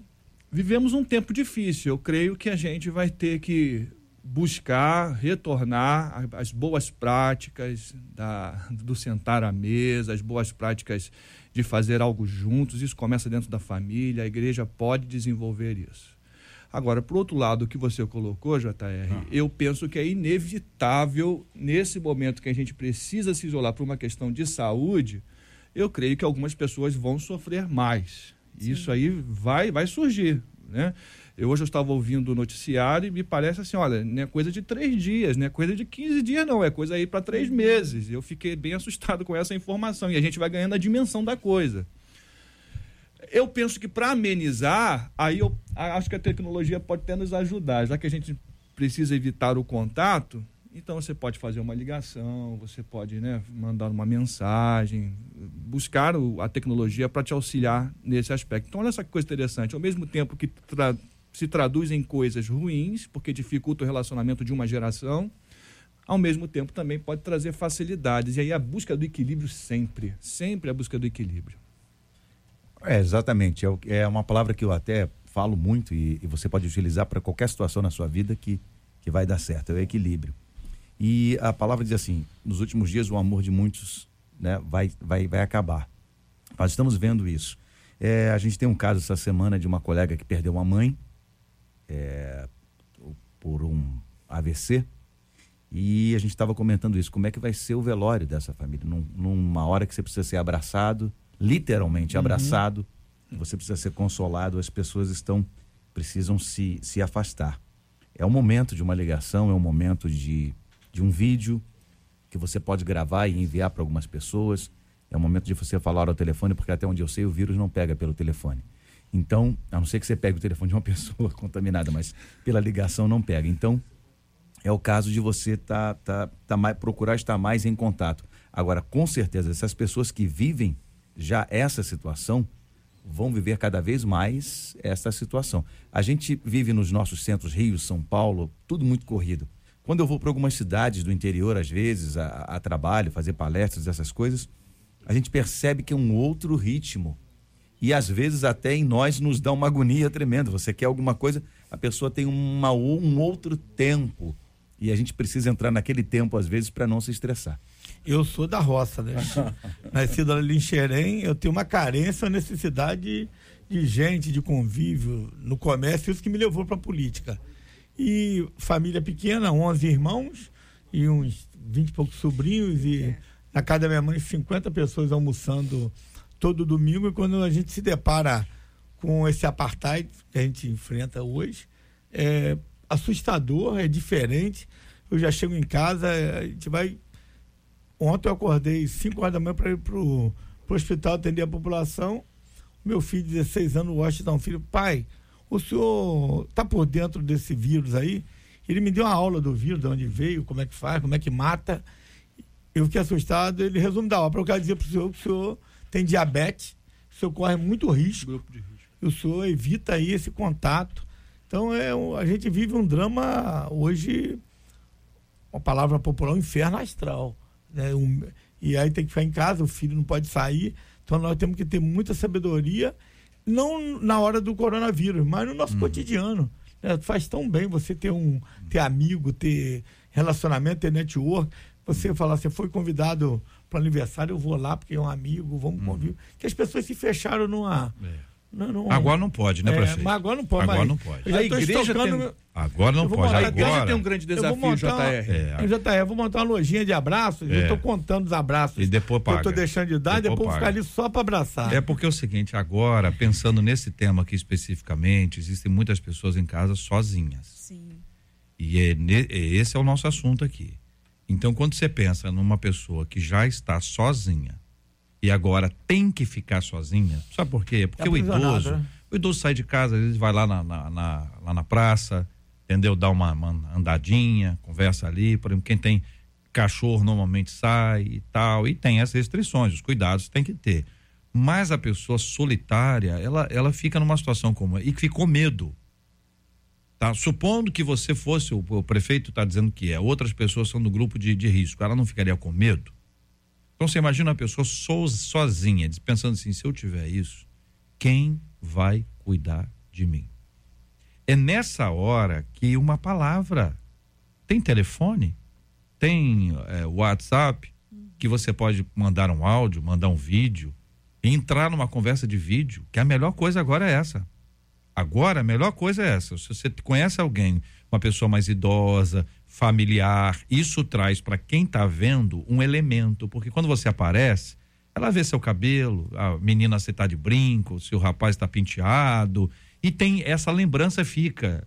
vivemos um tempo difícil. Eu creio que a gente vai ter que buscar retornar às boas práticas da, do sentar à mesa, as boas práticas de fazer algo juntos. Isso começa dentro da família, a igreja pode desenvolver isso. Agora, por outro lado, o que você colocou, JR, ah. eu penso que é inevitável, nesse momento que a gente precisa se isolar por uma questão de saúde, eu creio que algumas pessoas vão sofrer mais. Sim. Isso aí vai, vai surgir. Né? Eu hoje eu estava ouvindo o noticiário e me parece assim, olha, não é coisa de três dias, não é coisa de 15 dias, não, é coisa aí para três meses. Eu fiquei bem assustado com essa informação e a gente vai ganhando a dimensão da coisa. Eu penso que para amenizar, aí eu acho que a tecnologia pode até nos ajudar, já que a gente precisa evitar o contato, então você pode fazer uma ligação, você pode né, mandar uma mensagem, buscar o, a tecnologia para te auxiliar nesse aspecto. Então, olha essa coisa interessante. Ao mesmo tempo que tra se traduz em coisas ruins, porque dificulta o relacionamento de uma geração, ao mesmo tempo também pode trazer facilidades. E aí a busca do equilíbrio sempre, sempre a busca do equilíbrio. É, exatamente. É, é uma palavra que eu até falo muito e, e você pode utilizar para qualquer situação na sua vida que, que vai dar certo, é o equilíbrio. E a palavra diz assim: nos últimos dias o amor de muitos né, vai, vai, vai acabar. Nós estamos vendo isso. É, a gente tem um caso essa semana de uma colega que perdeu uma mãe é, por um AVC. E a gente estava comentando isso, como é que vai ser o velório dessa família, num, numa hora que você precisa ser abraçado, literalmente uhum. abraçado, você precisa ser consolado, as pessoas estão precisam se, se afastar. É o momento de uma ligação, é o momento de, de um vídeo que você pode gravar e enviar para algumas pessoas. É o momento de você falar ao telefone, porque até onde eu sei o vírus não pega pelo telefone. Então, a não ser que você pegue o telefone de uma pessoa contaminada, mas pela ligação não pega. Então, é o caso de você tá, tá, tá mais, procurar estar mais em contato. Agora, com certeza, essas pessoas que vivem já essa situação vão viver cada vez mais essa situação. A gente vive nos nossos centros, Rio, São Paulo, tudo muito corrido. Quando eu vou para algumas cidades do interior, às vezes, a, a trabalho, fazer palestras, essas coisas, a gente percebe que é um outro ritmo e às vezes até em nós nos dá uma agonia tremenda. Você quer alguma coisa, a pessoa tem uma, um outro tempo e a gente precisa entrar naquele tempo às vezes para não se estressar. Eu sou da roça, né? Nascido ali em Xerém, eu tenho uma carência, uma necessidade de gente, de convívio no comércio, isso que me levou para a política. E família pequena, 11 irmãos e uns 20 e poucos sobrinhos e é. na casa da minha mãe 50 pessoas almoçando todo domingo e quando a gente se depara com esse apartheid que a gente enfrenta hoje, é assustador, é diferente. Eu já chego em casa, a gente vai. Ontem eu acordei 5 horas da manhã para ir para o hospital atender a população. Meu filho, de 16 anos, dar um filho. Pai, o senhor está por dentro desse vírus aí? Ele me deu uma aula do vírus, de onde veio, como é que faz, como é que mata. Eu fiquei assustado. Ele resume da obra. Eu quero dizer para o senhor que o senhor tem diabetes, o senhor corre muito risco. Grupo de risco. E o senhor evita aí esse contato. Então é, a gente vive um drama hoje, uma palavra popular, um inferno astral. Né? Um, e aí tem que ficar em casa, o filho não pode sair. Então nós temos que ter muita sabedoria, não na hora do coronavírus, mas no nosso uhum. cotidiano. Né? Faz tão bem você ter um ter amigo, ter relacionamento, ter network. Você falar, você foi convidado para o aniversário, eu vou lá porque é um amigo, vamos hum. conviver. Que as pessoas se fecharam numa. É. Não, não, agora não pode, né, é, prefeito? Mas agora não pode. Agora não pode. A igreja tem... Agora não pode. A igreja tem um grande desafio, JR. É. JR, eu vou montar uma lojinha de abraços. É. Eu estou contando os abraços. E depois paga. Eu estou deixando de dar depois, depois ficar ali só para abraçar. É porque é o seguinte, agora, pensando nesse tema aqui especificamente, existem muitas pessoas em casa sozinhas. Sim. E é, esse é o nosso assunto aqui. Então, quando você pensa numa pessoa que já está sozinha e agora tem que ficar sozinha, sabe por quê? Porque é o idoso, né? O idoso sai de casa, às vezes vai lá na, na, na lá na praça, entendeu? Dá uma, uma, andadinha, conversa ali. Por exemplo, quem tem cachorro normalmente sai e tal. E tem as restrições, os cuidados tem que ter. Mas a pessoa solitária, ela, ela fica numa situação como e ficou medo. Tá? Supondo que você fosse, o, o prefeito está dizendo que é, outras pessoas são do grupo de, de risco, ela não ficaria com medo? Então você imagina uma pessoa so, sozinha, pensando assim: se eu tiver isso, quem vai cuidar de mim? É nessa hora que uma palavra. Tem telefone? Tem é, WhatsApp? Que você pode mandar um áudio, mandar um vídeo, entrar numa conversa de vídeo, que a melhor coisa agora é essa. Agora, a melhor coisa é essa. Se você conhece alguém, uma pessoa mais idosa, familiar, isso traz para quem está vendo um elemento, porque quando você aparece, ela vê seu cabelo, a menina você tá de brinco, se o rapaz está penteado, e tem essa lembrança fica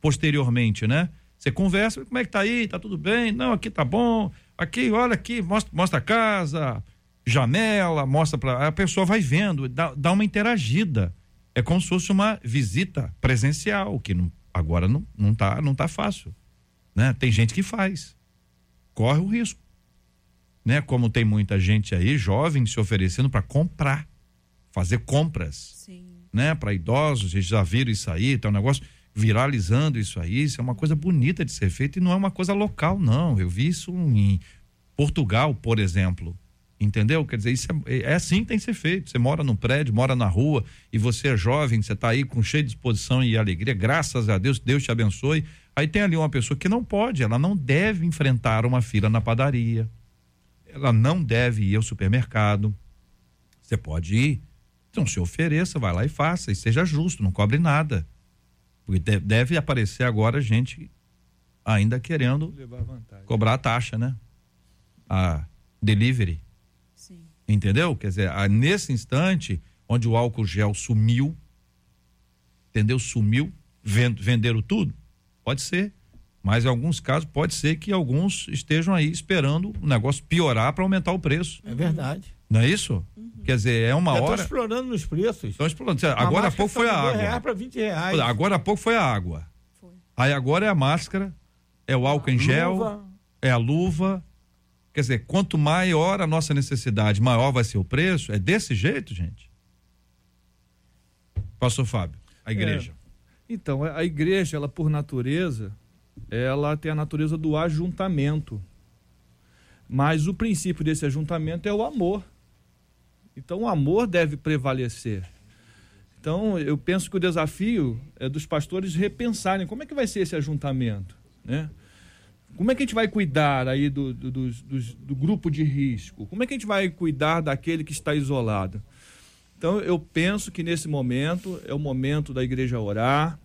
posteriormente, né? Você conversa, como é que tá aí? Tá tudo bem? Não, aqui tá bom. Aqui, olha aqui, mostra, mostra a casa, janela, mostra para a pessoa vai vendo, dá, dá uma interagida. É como se fosse uma visita presencial, que não, agora não, não, tá, não tá fácil. Né? Tem gente que faz. Corre o risco. Né? Como tem muita gente aí, jovem, se oferecendo para comprar, fazer compras. Sim. Né? Para idosos, vocês já viram isso aí, tá um negócio viralizando isso aí, isso é uma coisa bonita de ser feito e não é uma coisa local, não. Eu vi isso em Portugal, por exemplo. Entendeu? Quer dizer, isso é, é assim que tem que ser feito. Você mora num prédio, mora na rua e você é jovem, você está aí com cheia de disposição e alegria, graças a Deus, Deus te abençoe. Aí tem ali uma pessoa que não pode, ela não deve enfrentar uma fila na padaria, ela não deve ir ao supermercado. Você pode ir, então se ofereça, vai lá e faça, e seja justo, não cobre nada. Porque deve aparecer agora gente ainda querendo cobrar a taxa, né? A delivery. Entendeu? Quer dizer, nesse instante, onde o álcool gel sumiu, entendeu? Sumiu, venderam tudo? Pode ser. Mas em alguns casos pode ser que alguns estejam aí esperando o negócio piorar para aumentar o preço. É verdade. Não é isso? Uhum. Quer dizer, é uma Já hora. Estão explorando nos preços. Estão explorando. Agora há pouco foi a água. Reais para 20 reais. Agora há pouco foi a água. Foi. Aí agora é a máscara, é o álcool a em gel, luva. é a luva, Quer dizer, quanto maior a nossa necessidade, maior vai ser o preço. É desse jeito, gente? Pastor Fábio, a é. igreja. É. Então, a igreja, ela por natureza, ela tem a natureza do ajuntamento. Mas o princípio desse ajuntamento é o amor. Então, o amor deve prevalecer. Então, eu penso que o desafio é dos pastores repensarem como é que vai ser esse ajuntamento, né? Como é que a gente vai cuidar aí do, do, do, do, grupo de risco? Como é que a gente vai cuidar daquele que está isolado? Então, eu penso que nesse momento é o momento da igreja orar,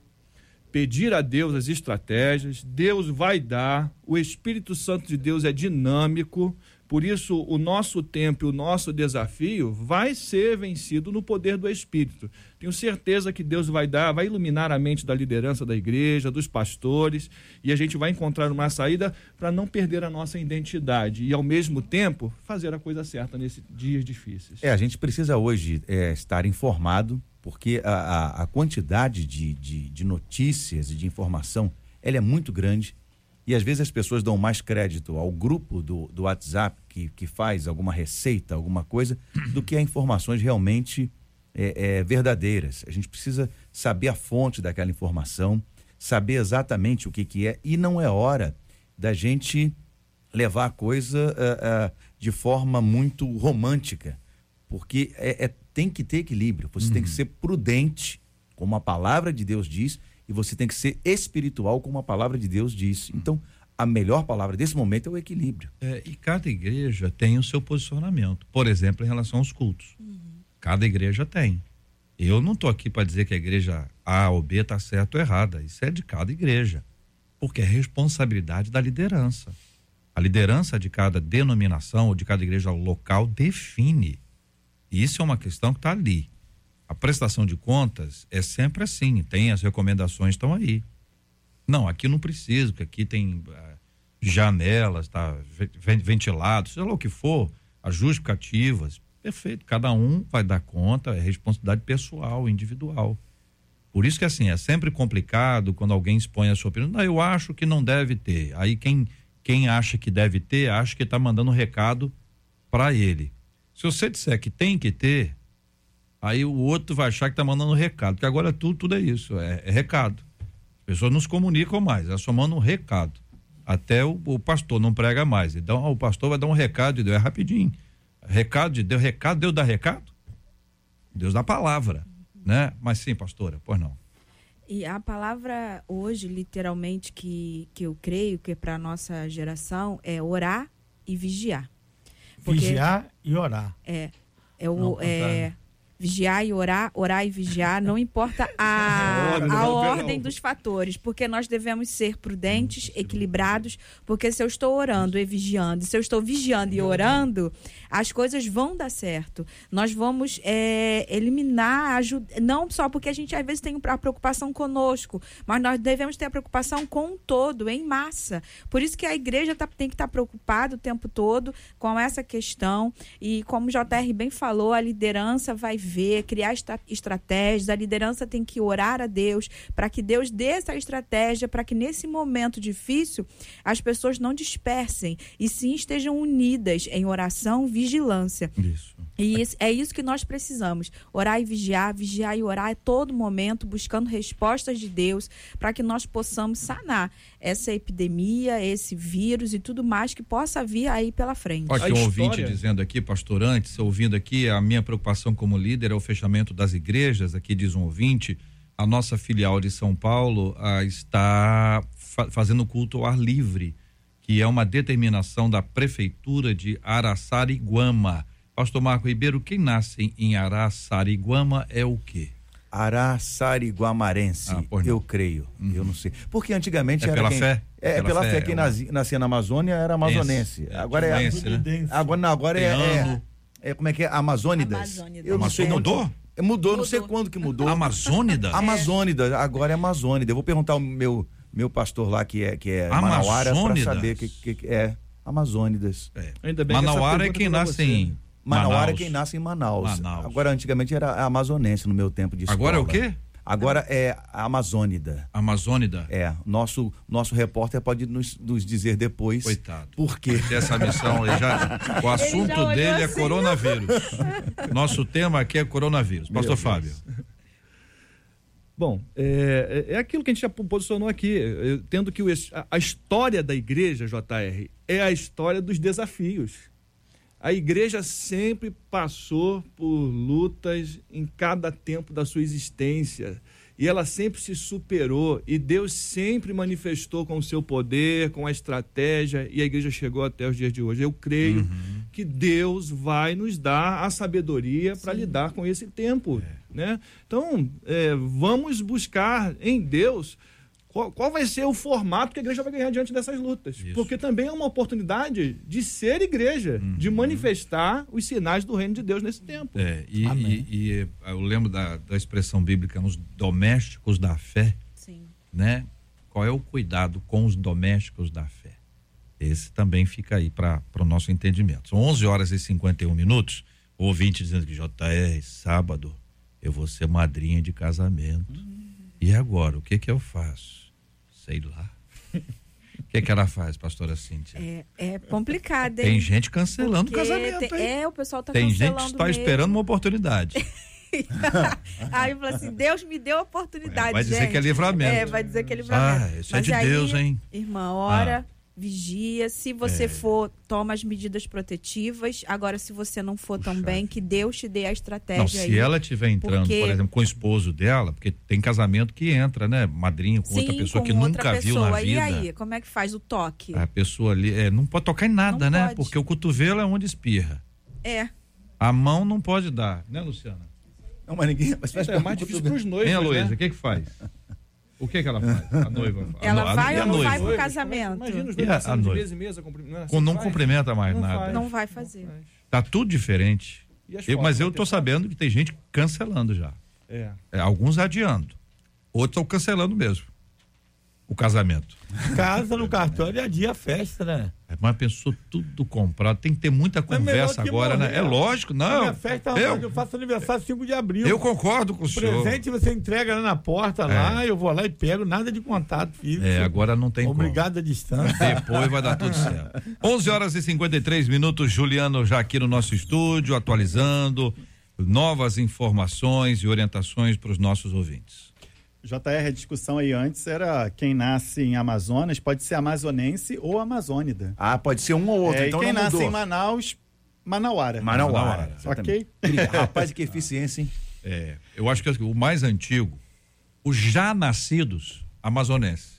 pedir a Deus as estratégias, Deus vai dar, o Espírito Santo de Deus é dinâmico, por isso, o nosso tempo, o nosso desafio vai ser vencido no poder do Espírito. Tenho certeza que Deus vai dar, vai iluminar a mente da liderança da igreja, dos pastores, e a gente vai encontrar uma saída para não perder a nossa identidade e, ao mesmo tempo, fazer a coisa certa nesses dias difíceis. É, a gente precisa hoje é, estar informado, porque a, a, a quantidade de, de, de notícias e de informação ela é muito grande e às vezes as pessoas dão mais crédito ao grupo do, do WhatsApp que, que faz alguma receita, alguma coisa, do que a informações realmente é, é, verdadeiras. A gente precisa saber a fonte daquela informação, saber exatamente o que, que é, e não é hora da gente levar a coisa uh, uh, de forma muito romântica, porque é, é, tem que ter equilíbrio, você uhum. tem que uhum. ser prudente, como a palavra de Deus diz, e você tem que ser espiritual, como a palavra de Deus diz. Então, a melhor palavra desse momento é o equilíbrio. É, e cada igreja tem o seu posicionamento. Por exemplo, em relação aos cultos. Uhum. Cada igreja tem. Eu não estou aqui para dizer que a igreja A ou B está certo ou errada. Isso é de cada igreja. Porque é responsabilidade da liderança. A liderança de cada denominação ou de cada igreja local define. Isso é uma questão que está ali. Prestação de contas é sempre assim, tem as recomendações estão aí. Não, aqui não precisa, porque aqui tem uh, janelas, tá ventilado, seja lá o que for, as justificativas, perfeito. Cada um vai dar conta, é responsabilidade pessoal, individual. Por isso que assim, é sempre complicado quando alguém expõe a sua opinião. Não, eu acho que não deve ter. Aí quem, quem acha que deve ter, acha que está mandando um recado para ele. Se você disser que tem que ter, aí o outro vai achar que está mandando recado. Porque agora tudo, tudo é isso, é, é recado. As pessoas não se comunicam mais, elas só mandam um recado. Até o, o pastor não prega mais. Então, o pastor vai dar um recado de Deus, é rapidinho. Recado de Deus, recado, Deus dá recado? Deus dá palavra, né? Mas sim, pastora, pois não. E a palavra hoje, literalmente, que, que eu creio que é para nossa geração é orar e vigiar. Porque Vigiar e orar. É, é o Não, é, vigiar e orar, orar e vigiar, não importa a, Ordem, a ordem dos fatores, porque nós devemos ser prudentes, equilibrados, porque se eu estou orando e vigiando, se eu estou vigiando e orando, as coisas vão dar certo. Nós vamos é, eliminar, não só porque a gente às vezes tem a preocupação conosco, mas nós devemos ter a preocupação com o todo, em massa. Por isso que a igreja tá- tem que estar preocupada o tempo todo com essa questão. E como o JR bem falou, a liderança vai ver, criar estratégias, a liderança tem que orar a Deus para que Deus dê essa estratégia, para que nesse momento difícil as pessoas não dispersem e sim estejam unidas em oração, vigilância. Isso. E isso- é isso que nós precisamos. Orar e vigiar, vigiar e orar a todo momento, buscando respostas de Deus, para que nós possamos sanar essa epidemia, esse vírus e tudo mais que possa vir aí pela frente. Olha, tem um história- ouvinte dizendo aqui, pastor, antes, ouvindo aqui, a minha preocupação como líder é o fechamento das igrejas. Aqui diz um ouvinte, a nossa filial de São Paulo ah, está fa- fazendo culto ao ar livre, que é uma determinação da prefeitura de Araçariguama. Pastor Marco Ribeiro, quem nasce em Araçariguama é o quê? Araçariguamarense, Ah, eu creio. Eu não sei. Porque antigamente É era pela quem, fé? É, Pela pela fé, fé. é Quem uma- nazi- nascia na Amazônia era amazonense. Ense, é, agora é, né? agora não, agora é, é, é como é que é Amazônidas. Amazônidas. Eu não sei onde- Mudou? É, Mudou, não sei Mudou. quando que mudou. Amazônida? Amazônidas, agora é Amazônida. Eu vou perguntar ao meu meu pastor lá que é que é Manauara para Amazônidas? saber que, que, que é Amazônidas. É. Ainda bem que Manauara é pergunta quem nasce você. em Manauara é quem nasce em Manaus. Manaus. Agora antigamente era amazonense no meu tempo de escola. Agora é o quê? Agora é Amazônida. Amazônida? É, nosso nosso repórter pode nos, nos dizer depois Coitado. por quê. Essa missão aí já. O assunto dele é assim. coronavírus. Nosso tema aqui é coronavírus. Pastor Fábio. Bom, é, é é aquilo que a gente já posicionou aqui, é, tendo que o a, a história da igreja, JR, é a história dos desafios. A igreja sempre passou por lutas em cada tempo da sua existência. E ela sempre se superou. E Deus sempre manifestou com o seu poder, com a estratégia. E a igreja chegou até os dias de hoje. Eu creio que Deus vai nos dar a sabedoria para lidar com esse tempo. Né? Então, é, vamos buscar em Deus qual, qual vai ser o formato que a igreja vai ganhar diante dessas lutas. Isso. Porque também é uma oportunidade de ser igreja, de manifestar os sinais do reino de Deus nesse tempo. É, e, e- e, eu lembro da, da expressão bíblica nos domésticos da fé, Sim. né? Qual é o cuidado com os domésticos da fé? Esse também fica aí para o nosso entendimento. São 11 horas e 51 minutos. Ouvinte dizendo que JR, sábado, eu vou ser madrinha de casamento. E agora, o que que eu faço? Sei lá. O que que ela faz, pastora Cíntia? É, é complicado, hein? Tem gente cancelando o casamento. tem- é, o pessoal tá Tem gente cancelando que está esperando uma oportunidade. Aí eu falo assim, Deus me deu a oportunidade, É, vai dizer gente. que é livramento. É, vai dizer que é livramento. Ah, isso é Mas de aí, Deus, hein? Irmã, ora, Ah. Vigia. Se você É. for, toma as medidas protetivas. Agora, se você não for Puxa também, que Deus te dê a estratégia Não, se aí. ela estiver entrando, Porque- por exemplo, com o esposo dela, porque tem casamento que entra, né? Madrinho com outra Sim, pessoa com que outra nunca viu pessoa. na E vida. aí, como é que faz o toque? A pessoa ali é, não pode tocar em nada, Não né? pode. Porque o cotovelo é onde espirra. É. A mão não pode dar, né, Luciana? Não, mas ninguém. Mas faz Isso é mais difícil para os noivos. Hein, Aloysio? né? O que que faz? O que que ela faz? A noiva. A Ela a- vai a ou não vai pro casamento? Imagina os a- dois a passando de mesa em mesa. Não, é assim não cumprimenta mais Não nada. faz. Não vai fazer. Faz. Tá tudo diferente. Eu- mas eu tô sabendo que tem gente cancelando já. É. É, alguns adiando. Outros estão cancelando mesmo. O casamento. Casa no cartório e adia a festa, né? É, Mas pensou tudo comprado. Tem que ter muita É conversa que agora, morrer. né? É lógico, não. minha festa, rapaz, eu, eu, faço aniversário 5 de abril. eu concordo com o O senhor. presente você entrega lá na porta, lá, eu vou lá e pego, nada de contato físico. É, agora não tem como. Obrigado à distância. Depois vai dar tudo certo. 11 horas e 53 minutos, Juliano já aqui no nosso estúdio, atualizando novas informações e orientações para os nossos ouvintes. JR, a discussão aí antes era quem nasce em Amazonas pode ser amazonense ou amazônida. Ah, pode ser um ou outro, É, então e quem não nasce mudou. em Manaus, Manauara. Manauara. Ok? Rapaz, que eficiência, hein? É, eu acho que o mais antigo, os já nascidos amazonenses.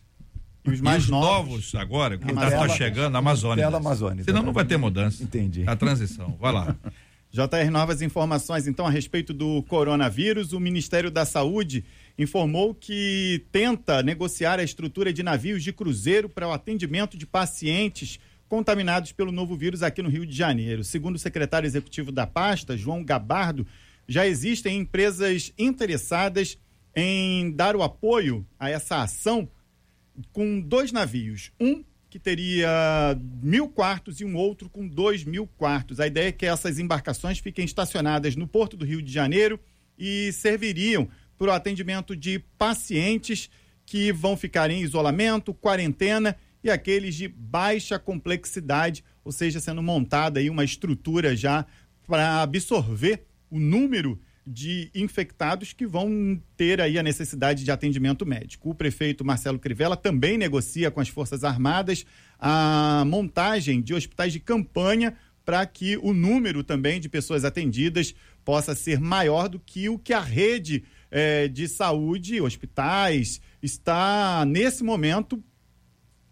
E os E mais os novos. novos agora, que está chegando, Amazônia. Amazônia. Senão não vai ter mudança. Entendi. A transição. Vai lá. JR, novas informações então a respeito do coronavírus. O Ministério da Saúde informou que tenta negociar a estrutura de navios de cruzeiro para o atendimento de pacientes contaminados pelo novo vírus aqui no Rio de Janeiro. Segundo o secretário executivo da pasta, João Gabardo, já existem empresas interessadas em dar o apoio a essa ação com dois navios. Um que teria mil quartos e um outro com dois mil quartos. A ideia é que essas embarcações fiquem estacionadas no Porto do Rio de Janeiro e serviriam para o atendimento de pacientes que vão ficar em isolamento, quarentena e aqueles de baixa complexidade, ou seja, sendo montada aí uma estrutura já para absorver o número de infectados que vão ter aí a necessidade de atendimento médico. O prefeito Marcelo Crivella também negocia com as Forças Armadas a montagem de hospitais de campanha para que o número também de pessoas atendidas possa ser maior do que o que a rede eh, de saúde, hospitais, está nesse momento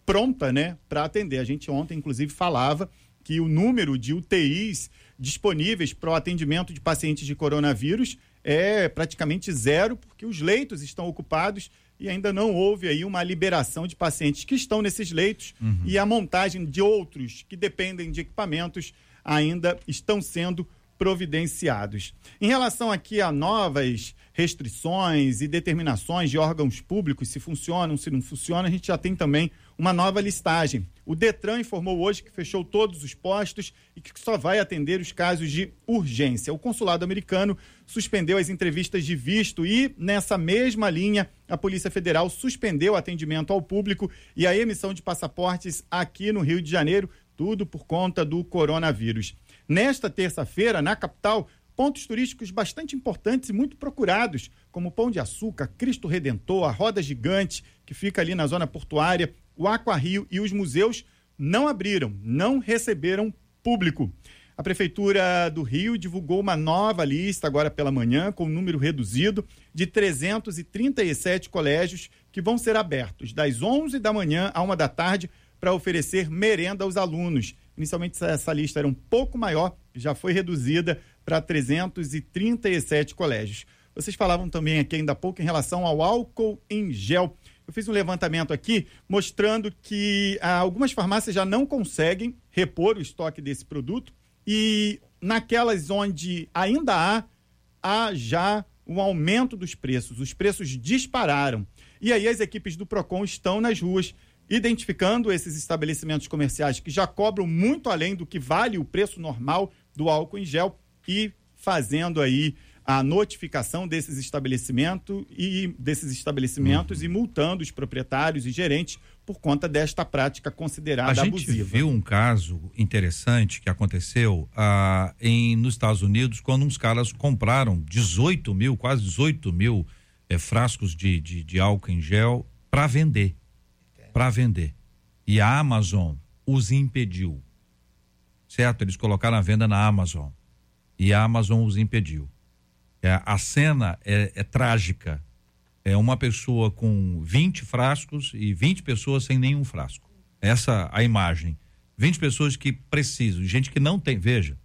pronta, né, para atender. A gente ontem, inclusive, falava que o número de UTIs disponíveis para o atendimento de pacientes de coronavírus é praticamente zero, porque os leitos estão ocupados e ainda não houve aí uma liberação de pacientes que estão nesses leitos e a montagem de outros que dependem de equipamentos ainda estão sendo providenciados. Em relação aqui a novas restrições e determinações de órgãos públicos, se funcionam, se não funcionam, a gente já tem também uma nova listagem. O Detran informou hoje que fechou todos os postos e que só vai atender os casos de urgência. O consulado americano suspendeu as entrevistas de visto e, nessa mesma linha, a Polícia Federal suspendeu o atendimento ao público e a emissão de passaportes aqui no Rio de Janeiro, tudo por conta do coronavírus. Nesta terça-feira, na capital, pontos turísticos bastante importantes e muito procurados, como Pão de Açúcar, Cristo Redentor, a Roda Gigante, que fica ali na zona portuária, o Aqua Rio e os museus não abriram, não receberam público. A Prefeitura do Rio divulgou uma nova lista agora pela manhã, com um número reduzido de 337 colégios que vão ser abertos das 11 da manhã à 1 da tarde para oferecer merenda aos alunos. Inicialmente essa lista era um pouco maior, já foi reduzida para 337 colégios. Vocês falavam também aqui ainda há pouco em relação ao álcool em gel. Eu fiz um levantamento aqui mostrando que ah, algumas farmácias já não conseguem repor o estoque desse produto e naquelas onde ainda há, há já um aumento dos preços. Os preços dispararam. E aí as equipes do PROCON estão nas ruas identificando esses estabelecimentos comerciais que já cobram muito além do que vale o preço normal do álcool em gel e fazendo aí a notificação desses estabelecimentos e desses estabelecimentos e multando os proprietários e gerentes por conta desta prática considerada A gente abusiva. viu um caso interessante que aconteceu ah, em, nos Estados Unidos, quando uns caras compraram 18 mil, quase 18 mil eh, frascos de, de, de álcool em gel para vender. Para vender. E a Amazon os impediu. Certo? Eles colocaram a venda na Amazon. E a Amazon os impediu. É, a cena é, é trágica. É uma pessoa com 20 frascos e 20 pessoas sem nenhum frasco. Essa a imagem. 20 pessoas que precisam, gente que não tem, veja,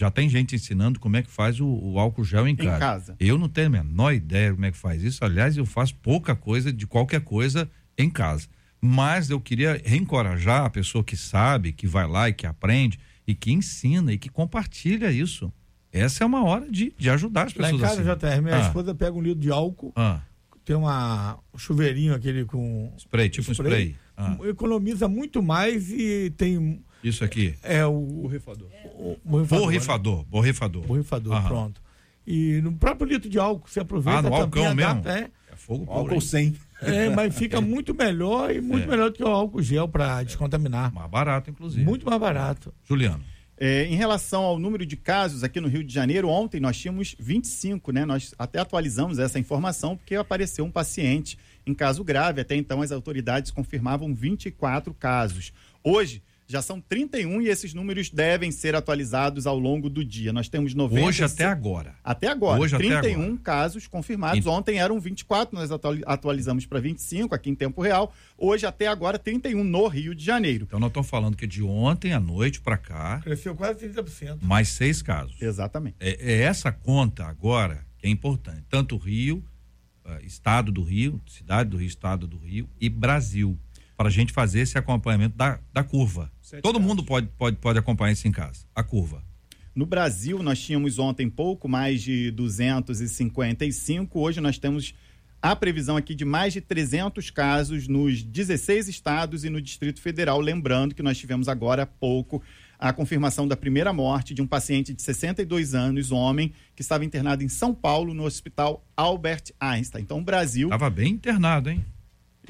já tem gente ensinando como é que faz o, o álcool gel em casa. casa. Eu não tenho a menor ideia como é que faz isso. Aliás, eu faço pouca coisa de qualquer coisa em casa. Mas eu queria reencorajar a pessoa que sabe, que vai lá e que aprende e que ensina e que compartilha isso. Essa é uma hora de, de ajudar as Lá pessoas. em casa, assim. JR, minha Ah. esposa pega um litro de álcool, Ah, tem uma, um chuveirinho aquele com. Spray, tipo spray. um spray. Ah. Economiza muito mais e tem. Isso aqui. É o. Borrifador. O, borrifador. Borrifador. Né? Borrifador. Borrifador, pronto. E no próprio litro de álcool você aproveita ah, no álcool mesmo? É, é fogo puro. Álcool 100. É, mas fica muito melhor e muito é. melhor do que o álcool gel para descontaminar. Mais barato, inclusive. Muito mais barato. Juliano. É, em relação ao número de casos aqui no Rio de Janeiro, ontem nós tínhamos 25, né? Nós até atualizamos essa informação porque apareceu um paciente em caso grave. Até então as autoridades confirmavam 24 casos. Hoje já são 31 e esses números devem ser atualizados ao longo do dia. Nós temos 90. Hoje até agora. Até agora. Hoje 31 até agora. casos confirmados. Ontem eram 24, nós atualizamos para 25 aqui em tempo real. Hoje até agora 31 no Rio de Janeiro. Então nós estamos falando que de ontem à noite para cá. Cresceu quase 30%. Mais seis casos. Exatamente. É, é essa conta agora que é importante. Tanto Rio, uh, Estado do Rio, cidade do Rio, Estado do Rio e Brasil. Para a gente fazer esse acompanhamento da, da curva. Sete Todo casos. mundo pode, pode, pode acompanhar isso em casa, a curva. No Brasil, nós tínhamos ontem pouco mais de 255. Hoje nós temos a previsão aqui de mais de 300 casos nos 16 estados e no Distrito Federal. Lembrando que nós tivemos agora há pouco a confirmação da primeira morte de um paciente de 62 anos, homem, que estava internado em São Paulo, no Hospital Albert Einstein. Então, o Brasil. Estava bem internado, hein?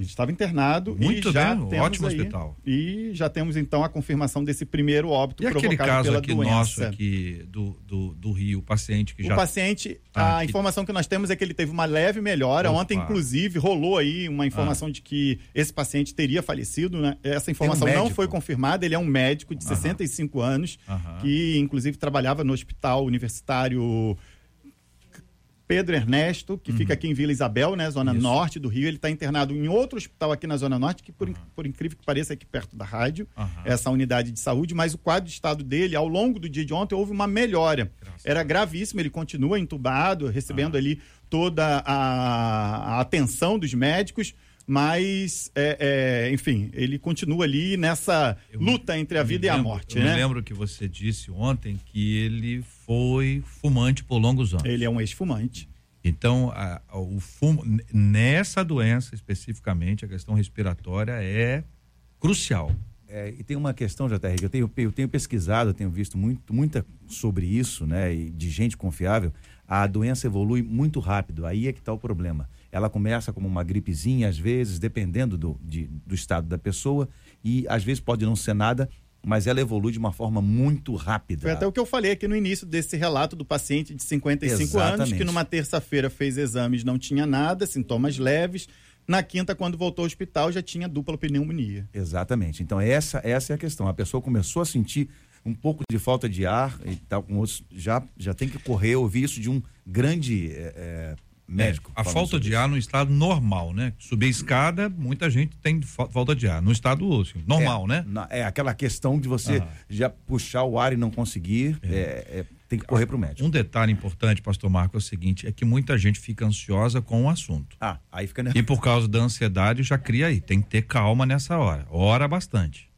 Ele estava internado Muito e já bem, temos ótimo aí, hospital. E já temos então a confirmação desse primeiro óbito e provocado aquele caso pela aqui doença. nosso aqui do, do, do Rio, o paciente que o já... O paciente, ah, a que... informação que nós temos é que ele teve uma leve melhora. Opa. Ontem, inclusive, rolou aí uma informação ah. de que esse paciente teria falecido, né? Essa informação um não foi confirmada. Ele é um médico de 65 anos, que inclusive trabalhava no hospital universitário Pedro Ernesto, que uhum. fica aqui em Vila Isabel, né, zona Isso. norte do Rio. Ele está internado em outro hospital aqui na zona norte, que por, uhum. por incrível que pareça é aqui perto da rádio, uhum. essa unidade de saúde. Mas o quadro de estado dele, ao longo do dia de ontem, houve uma melhora. Graças Era gravíssimo, ele continua entubado, recebendo ali toda a, a atenção dos médicos mas, é, é, enfim, ele continua ali nessa eu luta entre a vida lembro, e a morte, eu né? Eu lembro que você disse ontem que ele foi fumante por longos anos. Ele é um ex-fumante. Então, a, a, o fumo, nessa doença especificamente, a questão respiratória é crucial. É, e tem uma questão, JR, que eu tenho, eu tenho pesquisado, eu tenho visto muito, muita sobre isso, né, e de gente confiável. A doença evolui muito rápido, aí é que está o problema ela começa como uma gripezinha, às vezes, dependendo do, de, do estado da pessoa, e às vezes pode não ser nada, mas ela evolui de uma forma muito rápida. Foi até o que eu falei aqui no início desse relato do paciente de 55 Exatamente. anos, que numa terça-feira fez exames, não tinha nada, sintomas leves. Na quinta, quando voltou ao hospital, já tinha dupla pneumonia. Exatamente. Então, essa, essa é a questão. A pessoa começou a sentir um pouco de falta de ar e tal, com outros, já, já tem que correr. Eu ouvi isso de um grande é, médico. É, a falta de ar no estado normal, né? Subir a escada, muita gente tem falta de ar. No estado assim, normal, é, né? Na, é aquela questão de você ah. já puxar o ar e não conseguir. É. é, é tem que correr para o médico. Um detalhe importante, pastor Marco, é o seguinte: é que muita gente fica ansiosa com o assunto. Ah, aí fica nervoso. E por causa da ansiedade já cria aí. Tem que ter calma nessa hora. Ora bastante.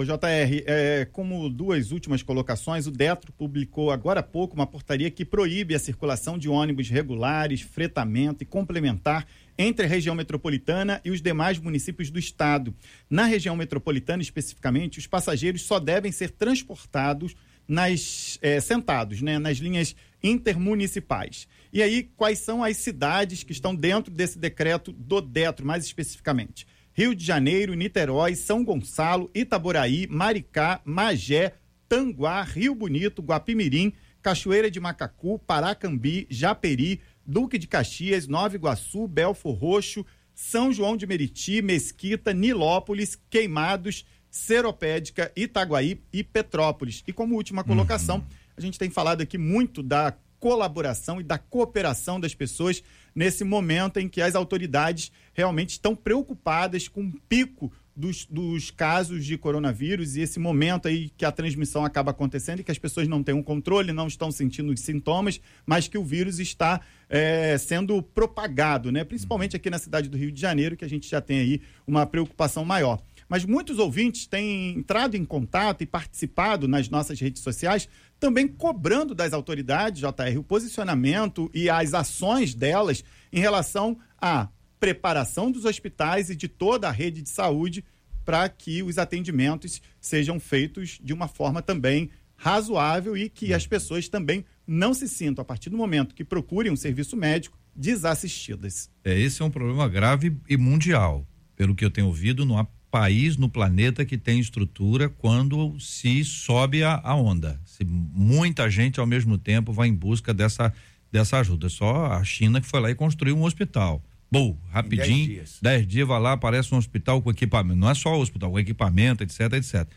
Ô JR, é, como duas últimas colocações, o Detro publicou agora há pouco uma portaria que proíbe a circulação de ônibus regulares, fretamento e complementar entre a região metropolitana e os demais municípios do estado. Na região metropolitana, especificamente, os passageiros só devem ser transportados nas, é, sentados né, nas linhas intermunicipais. E aí, quais são as cidades que estão dentro desse decreto do Detro, mais especificamente? Rio de Janeiro, Niterói, São Gonçalo, Itaboraí, Maricá, Magé, Tanguá, Rio Bonito, Guapimirim, Cachoeira de Macacu, Paracambi, Japeri, Duque de Caxias, Nova Iguaçu, Belfor Roxo, São João de Meriti, Mesquita, Nilópolis, Queimados, Seropédica, Itaguaí e Petrópolis. E como última colocação, uhum. a gente tem falado aqui muito da colaboração e da cooperação das pessoas nesse momento em que as autoridades realmente estão preocupadas com o pico dos, dos, casos de coronavírus e esse momento aí que a transmissão acaba acontecendo e que as pessoas não têm um controle, não estão sentindo os sintomas, mas que o vírus está é, sendo propagado, né? Principalmente aqui na cidade do Rio de Janeiro, que a gente já tem aí uma preocupação maior. Mas muitos ouvintes têm entrado em contato e participado nas nossas redes sociais, também cobrando das autoridades, JR, o posicionamento e as ações delas em relação a preparação dos hospitais e de toda a rede de saúde para que os atendimentos sejam feitos de uma forma também razoável e que as pessoas também não se sintam, a partir do momento que procurem um serviço médico, desassistidas. É, esse é um problema grave e mundial. Pelo que eu tenho ouvido, não há país no planeta que tem estrutura quando se sobe a, a onda. Se muita gente ao mesmo tempo vai em busca dessa, dessa ajuda. Só a China que foi lá e construiu um hospital. Bom, rapidinho, dez dias. dez dias vai lá, aparece um hospital com equipamento. Não é só o hospital, com equipamento, etc, etc.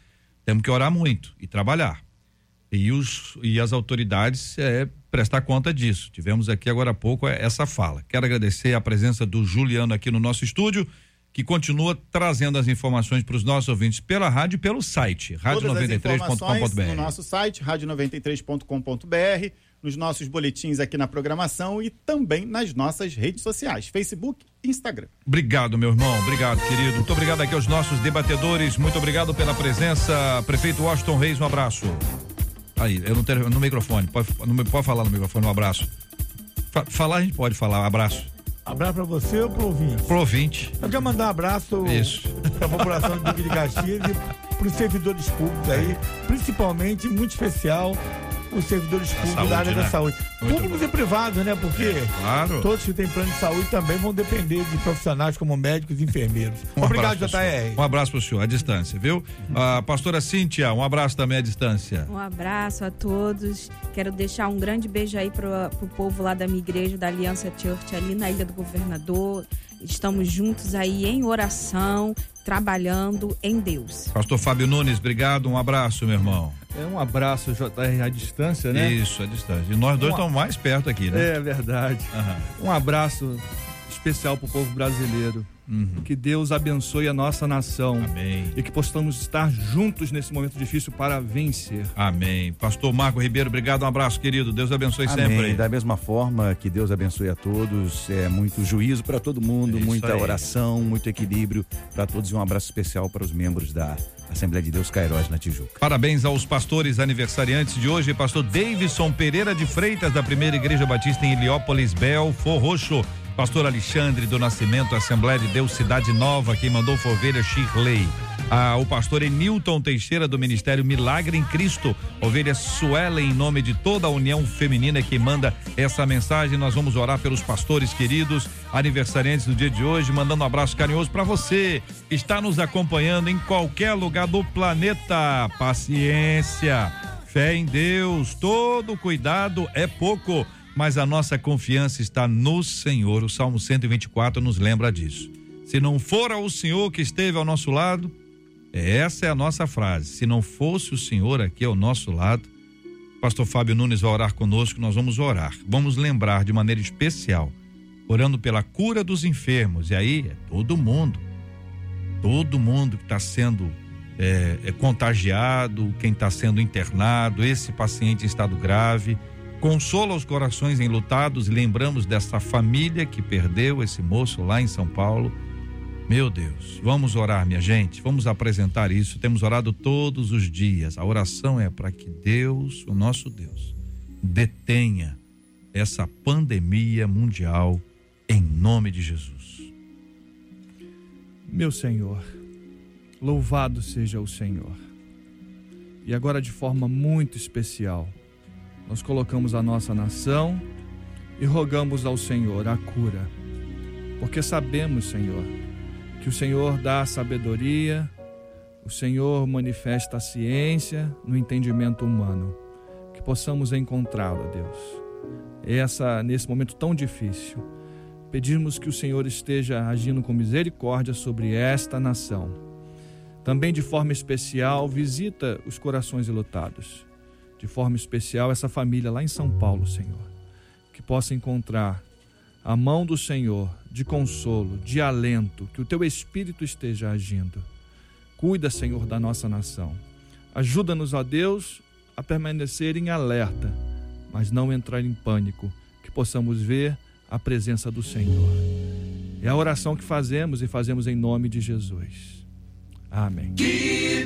Temos que orar muito e trabalhar. E, os, e as autoridades é, prestar conta disso. Tivemos aqui agora há pouco é, essa fala. Quero agradecer a presença do Juliano aqui no nosso estúdio que continua trazendo as informações para os nossos ouvintes pela rádio e pelo site, rádio93.com.br. No nosso site, rádio93.com.br, nos nossos boletins aqui na programação e também nas nossas redes sociais, Facebook e Instagram. Obrigado, meu irmão. Obrigado, querido. Muito obrigado aqui aos nossos debatedores. Muito obrigado pela presença. Prefeito Washington Reis, um abraço. Aí, eu não tenho no microfone. Pode, não pode falar no microfone, um abraço. Falar a gente pode falar, um abraço. Abraço pra você ou pro ouvinte? Pro ouvinte. Eu quero mandar um abraço Isso. pra população do Duque de Caxias e pros servidores públicos aí, principalmente, muito especial, os servidores públicos saúde, da área né? da saúde. Muito Públicos bom. e privados, né? Porque é, claro. todos que têm plano de saúde também vão depender de profissionais como médicos e enfermeiros. Um Obrigado, JR. Um abraço para o senhor, à distância, viu? A pastora Cíntia, um abraço também à distância. Um abraço a todos. Quero deixar um grande beijo aí para o povo lá da minha igreja, da Aliança Church, ali na Ilha do Governador. Estamos juntos aí em oração, trabalhando em Deus. Pastor Fábio Nunes, obrigado, um abraço, meu irmão. É um abraço, JR, à distância, né? Isso, à distância. E nós dois um... estamos mais perto aqui, né? É verdade. Uhum. Um abraço especial para o povo brasileiro. Uhum. Que Deus abençoe a nossa nação. Amém. E que possamos estar juntos nesse momento difícil para vencer. Amém. Pastor Marco Ribeiro, obrigado, um abraço, querido. Deus abençoe Amém. sempre. Da mesma forma que Deus abençoe a todos, é muito juízo para todo mundo, Isso muita aí. oração, muito equilíbrio para todos e um abraço especial para os membros da Assembleia de Deus Cairóis na Tijuca. Parabéns aos pastores aniversariantes de hoje, pastor Davidson Pereira de Freitas da Primeira Igreja Batista em Heliópolis, Belfor Roxo. Pastor Alexandre do Nascimento, Assembleia de Deus Cidade Nova, quem mandou foi ovelha Shirley. Ah, o pastor Enilton Teixeira do Ministério Milagre em Cristo, ovelha Suelen, em nome de toda a União Feminina que manda essa mensagem. Nós vamos orar pelos pastores queridos, aniversariantes do dia de hoje, mandando um abraço carinhoso para você que está nos acompanhando em qualquer lugar do planeta. Paciência, fé em Deus, todo cuidado é pouco mas a nossa confiança está no Senhor. O Salmo 124 nos lembra disso. Se não for o Senhor que esteve ao nosso lado, essa é a nossa frase. Se não fosse o Senhor aqui ao nosso lado, Pastor Fábio Nunes vai orar conosco, nós vamos orar. Vamos lembrar de maneira especial, orando pela cura dos enfermos. E aí é todo mundo, todo mundo que está sendo é, é, contagiado, quem está sendo internado, esse paciente em estado grave Consola os corações enlutados, lembramos dessa família que perdeu esse moço lá em São Paulo. Meu Deus, vamos orar, minha gente, vamos apresentar isso. Temos orado todos os dias. A oração é para que Deus, o nosso Deus, detenha essa pandemia mundial em nome de Jesus. Meu Senhor, louvado seja o Senhor. E agora, de forma muito especial, nós colocamos a nossa nação e rogamos ao Senhor a cura, porque sabemos, Senhor, que o Senhor dá a sabedoria, o Senhor manifesta a ciência no entendimento humano, que possamos encontrá-lo, Deus. Essa nesse momento tão difícil, pedimos que o Senhor esteja agindo com misericórdia sobre esta nação. Também de forma especial, visita os corações lutados de forma especial essa família lá em São Paulo, Senhor. Que possa encontrar a mão do Senhor de consolo, de alento, que o teu espírito esteja agindo. Cuida, Senhor, da nossa nação. Ajuda-nos, ó Deus, a permanecer em alerta, mas não entrar em pânico, que possamos ver a presença do Senhor. É a oração que fazemos e fazemos em nome de Jesus. Amém. Que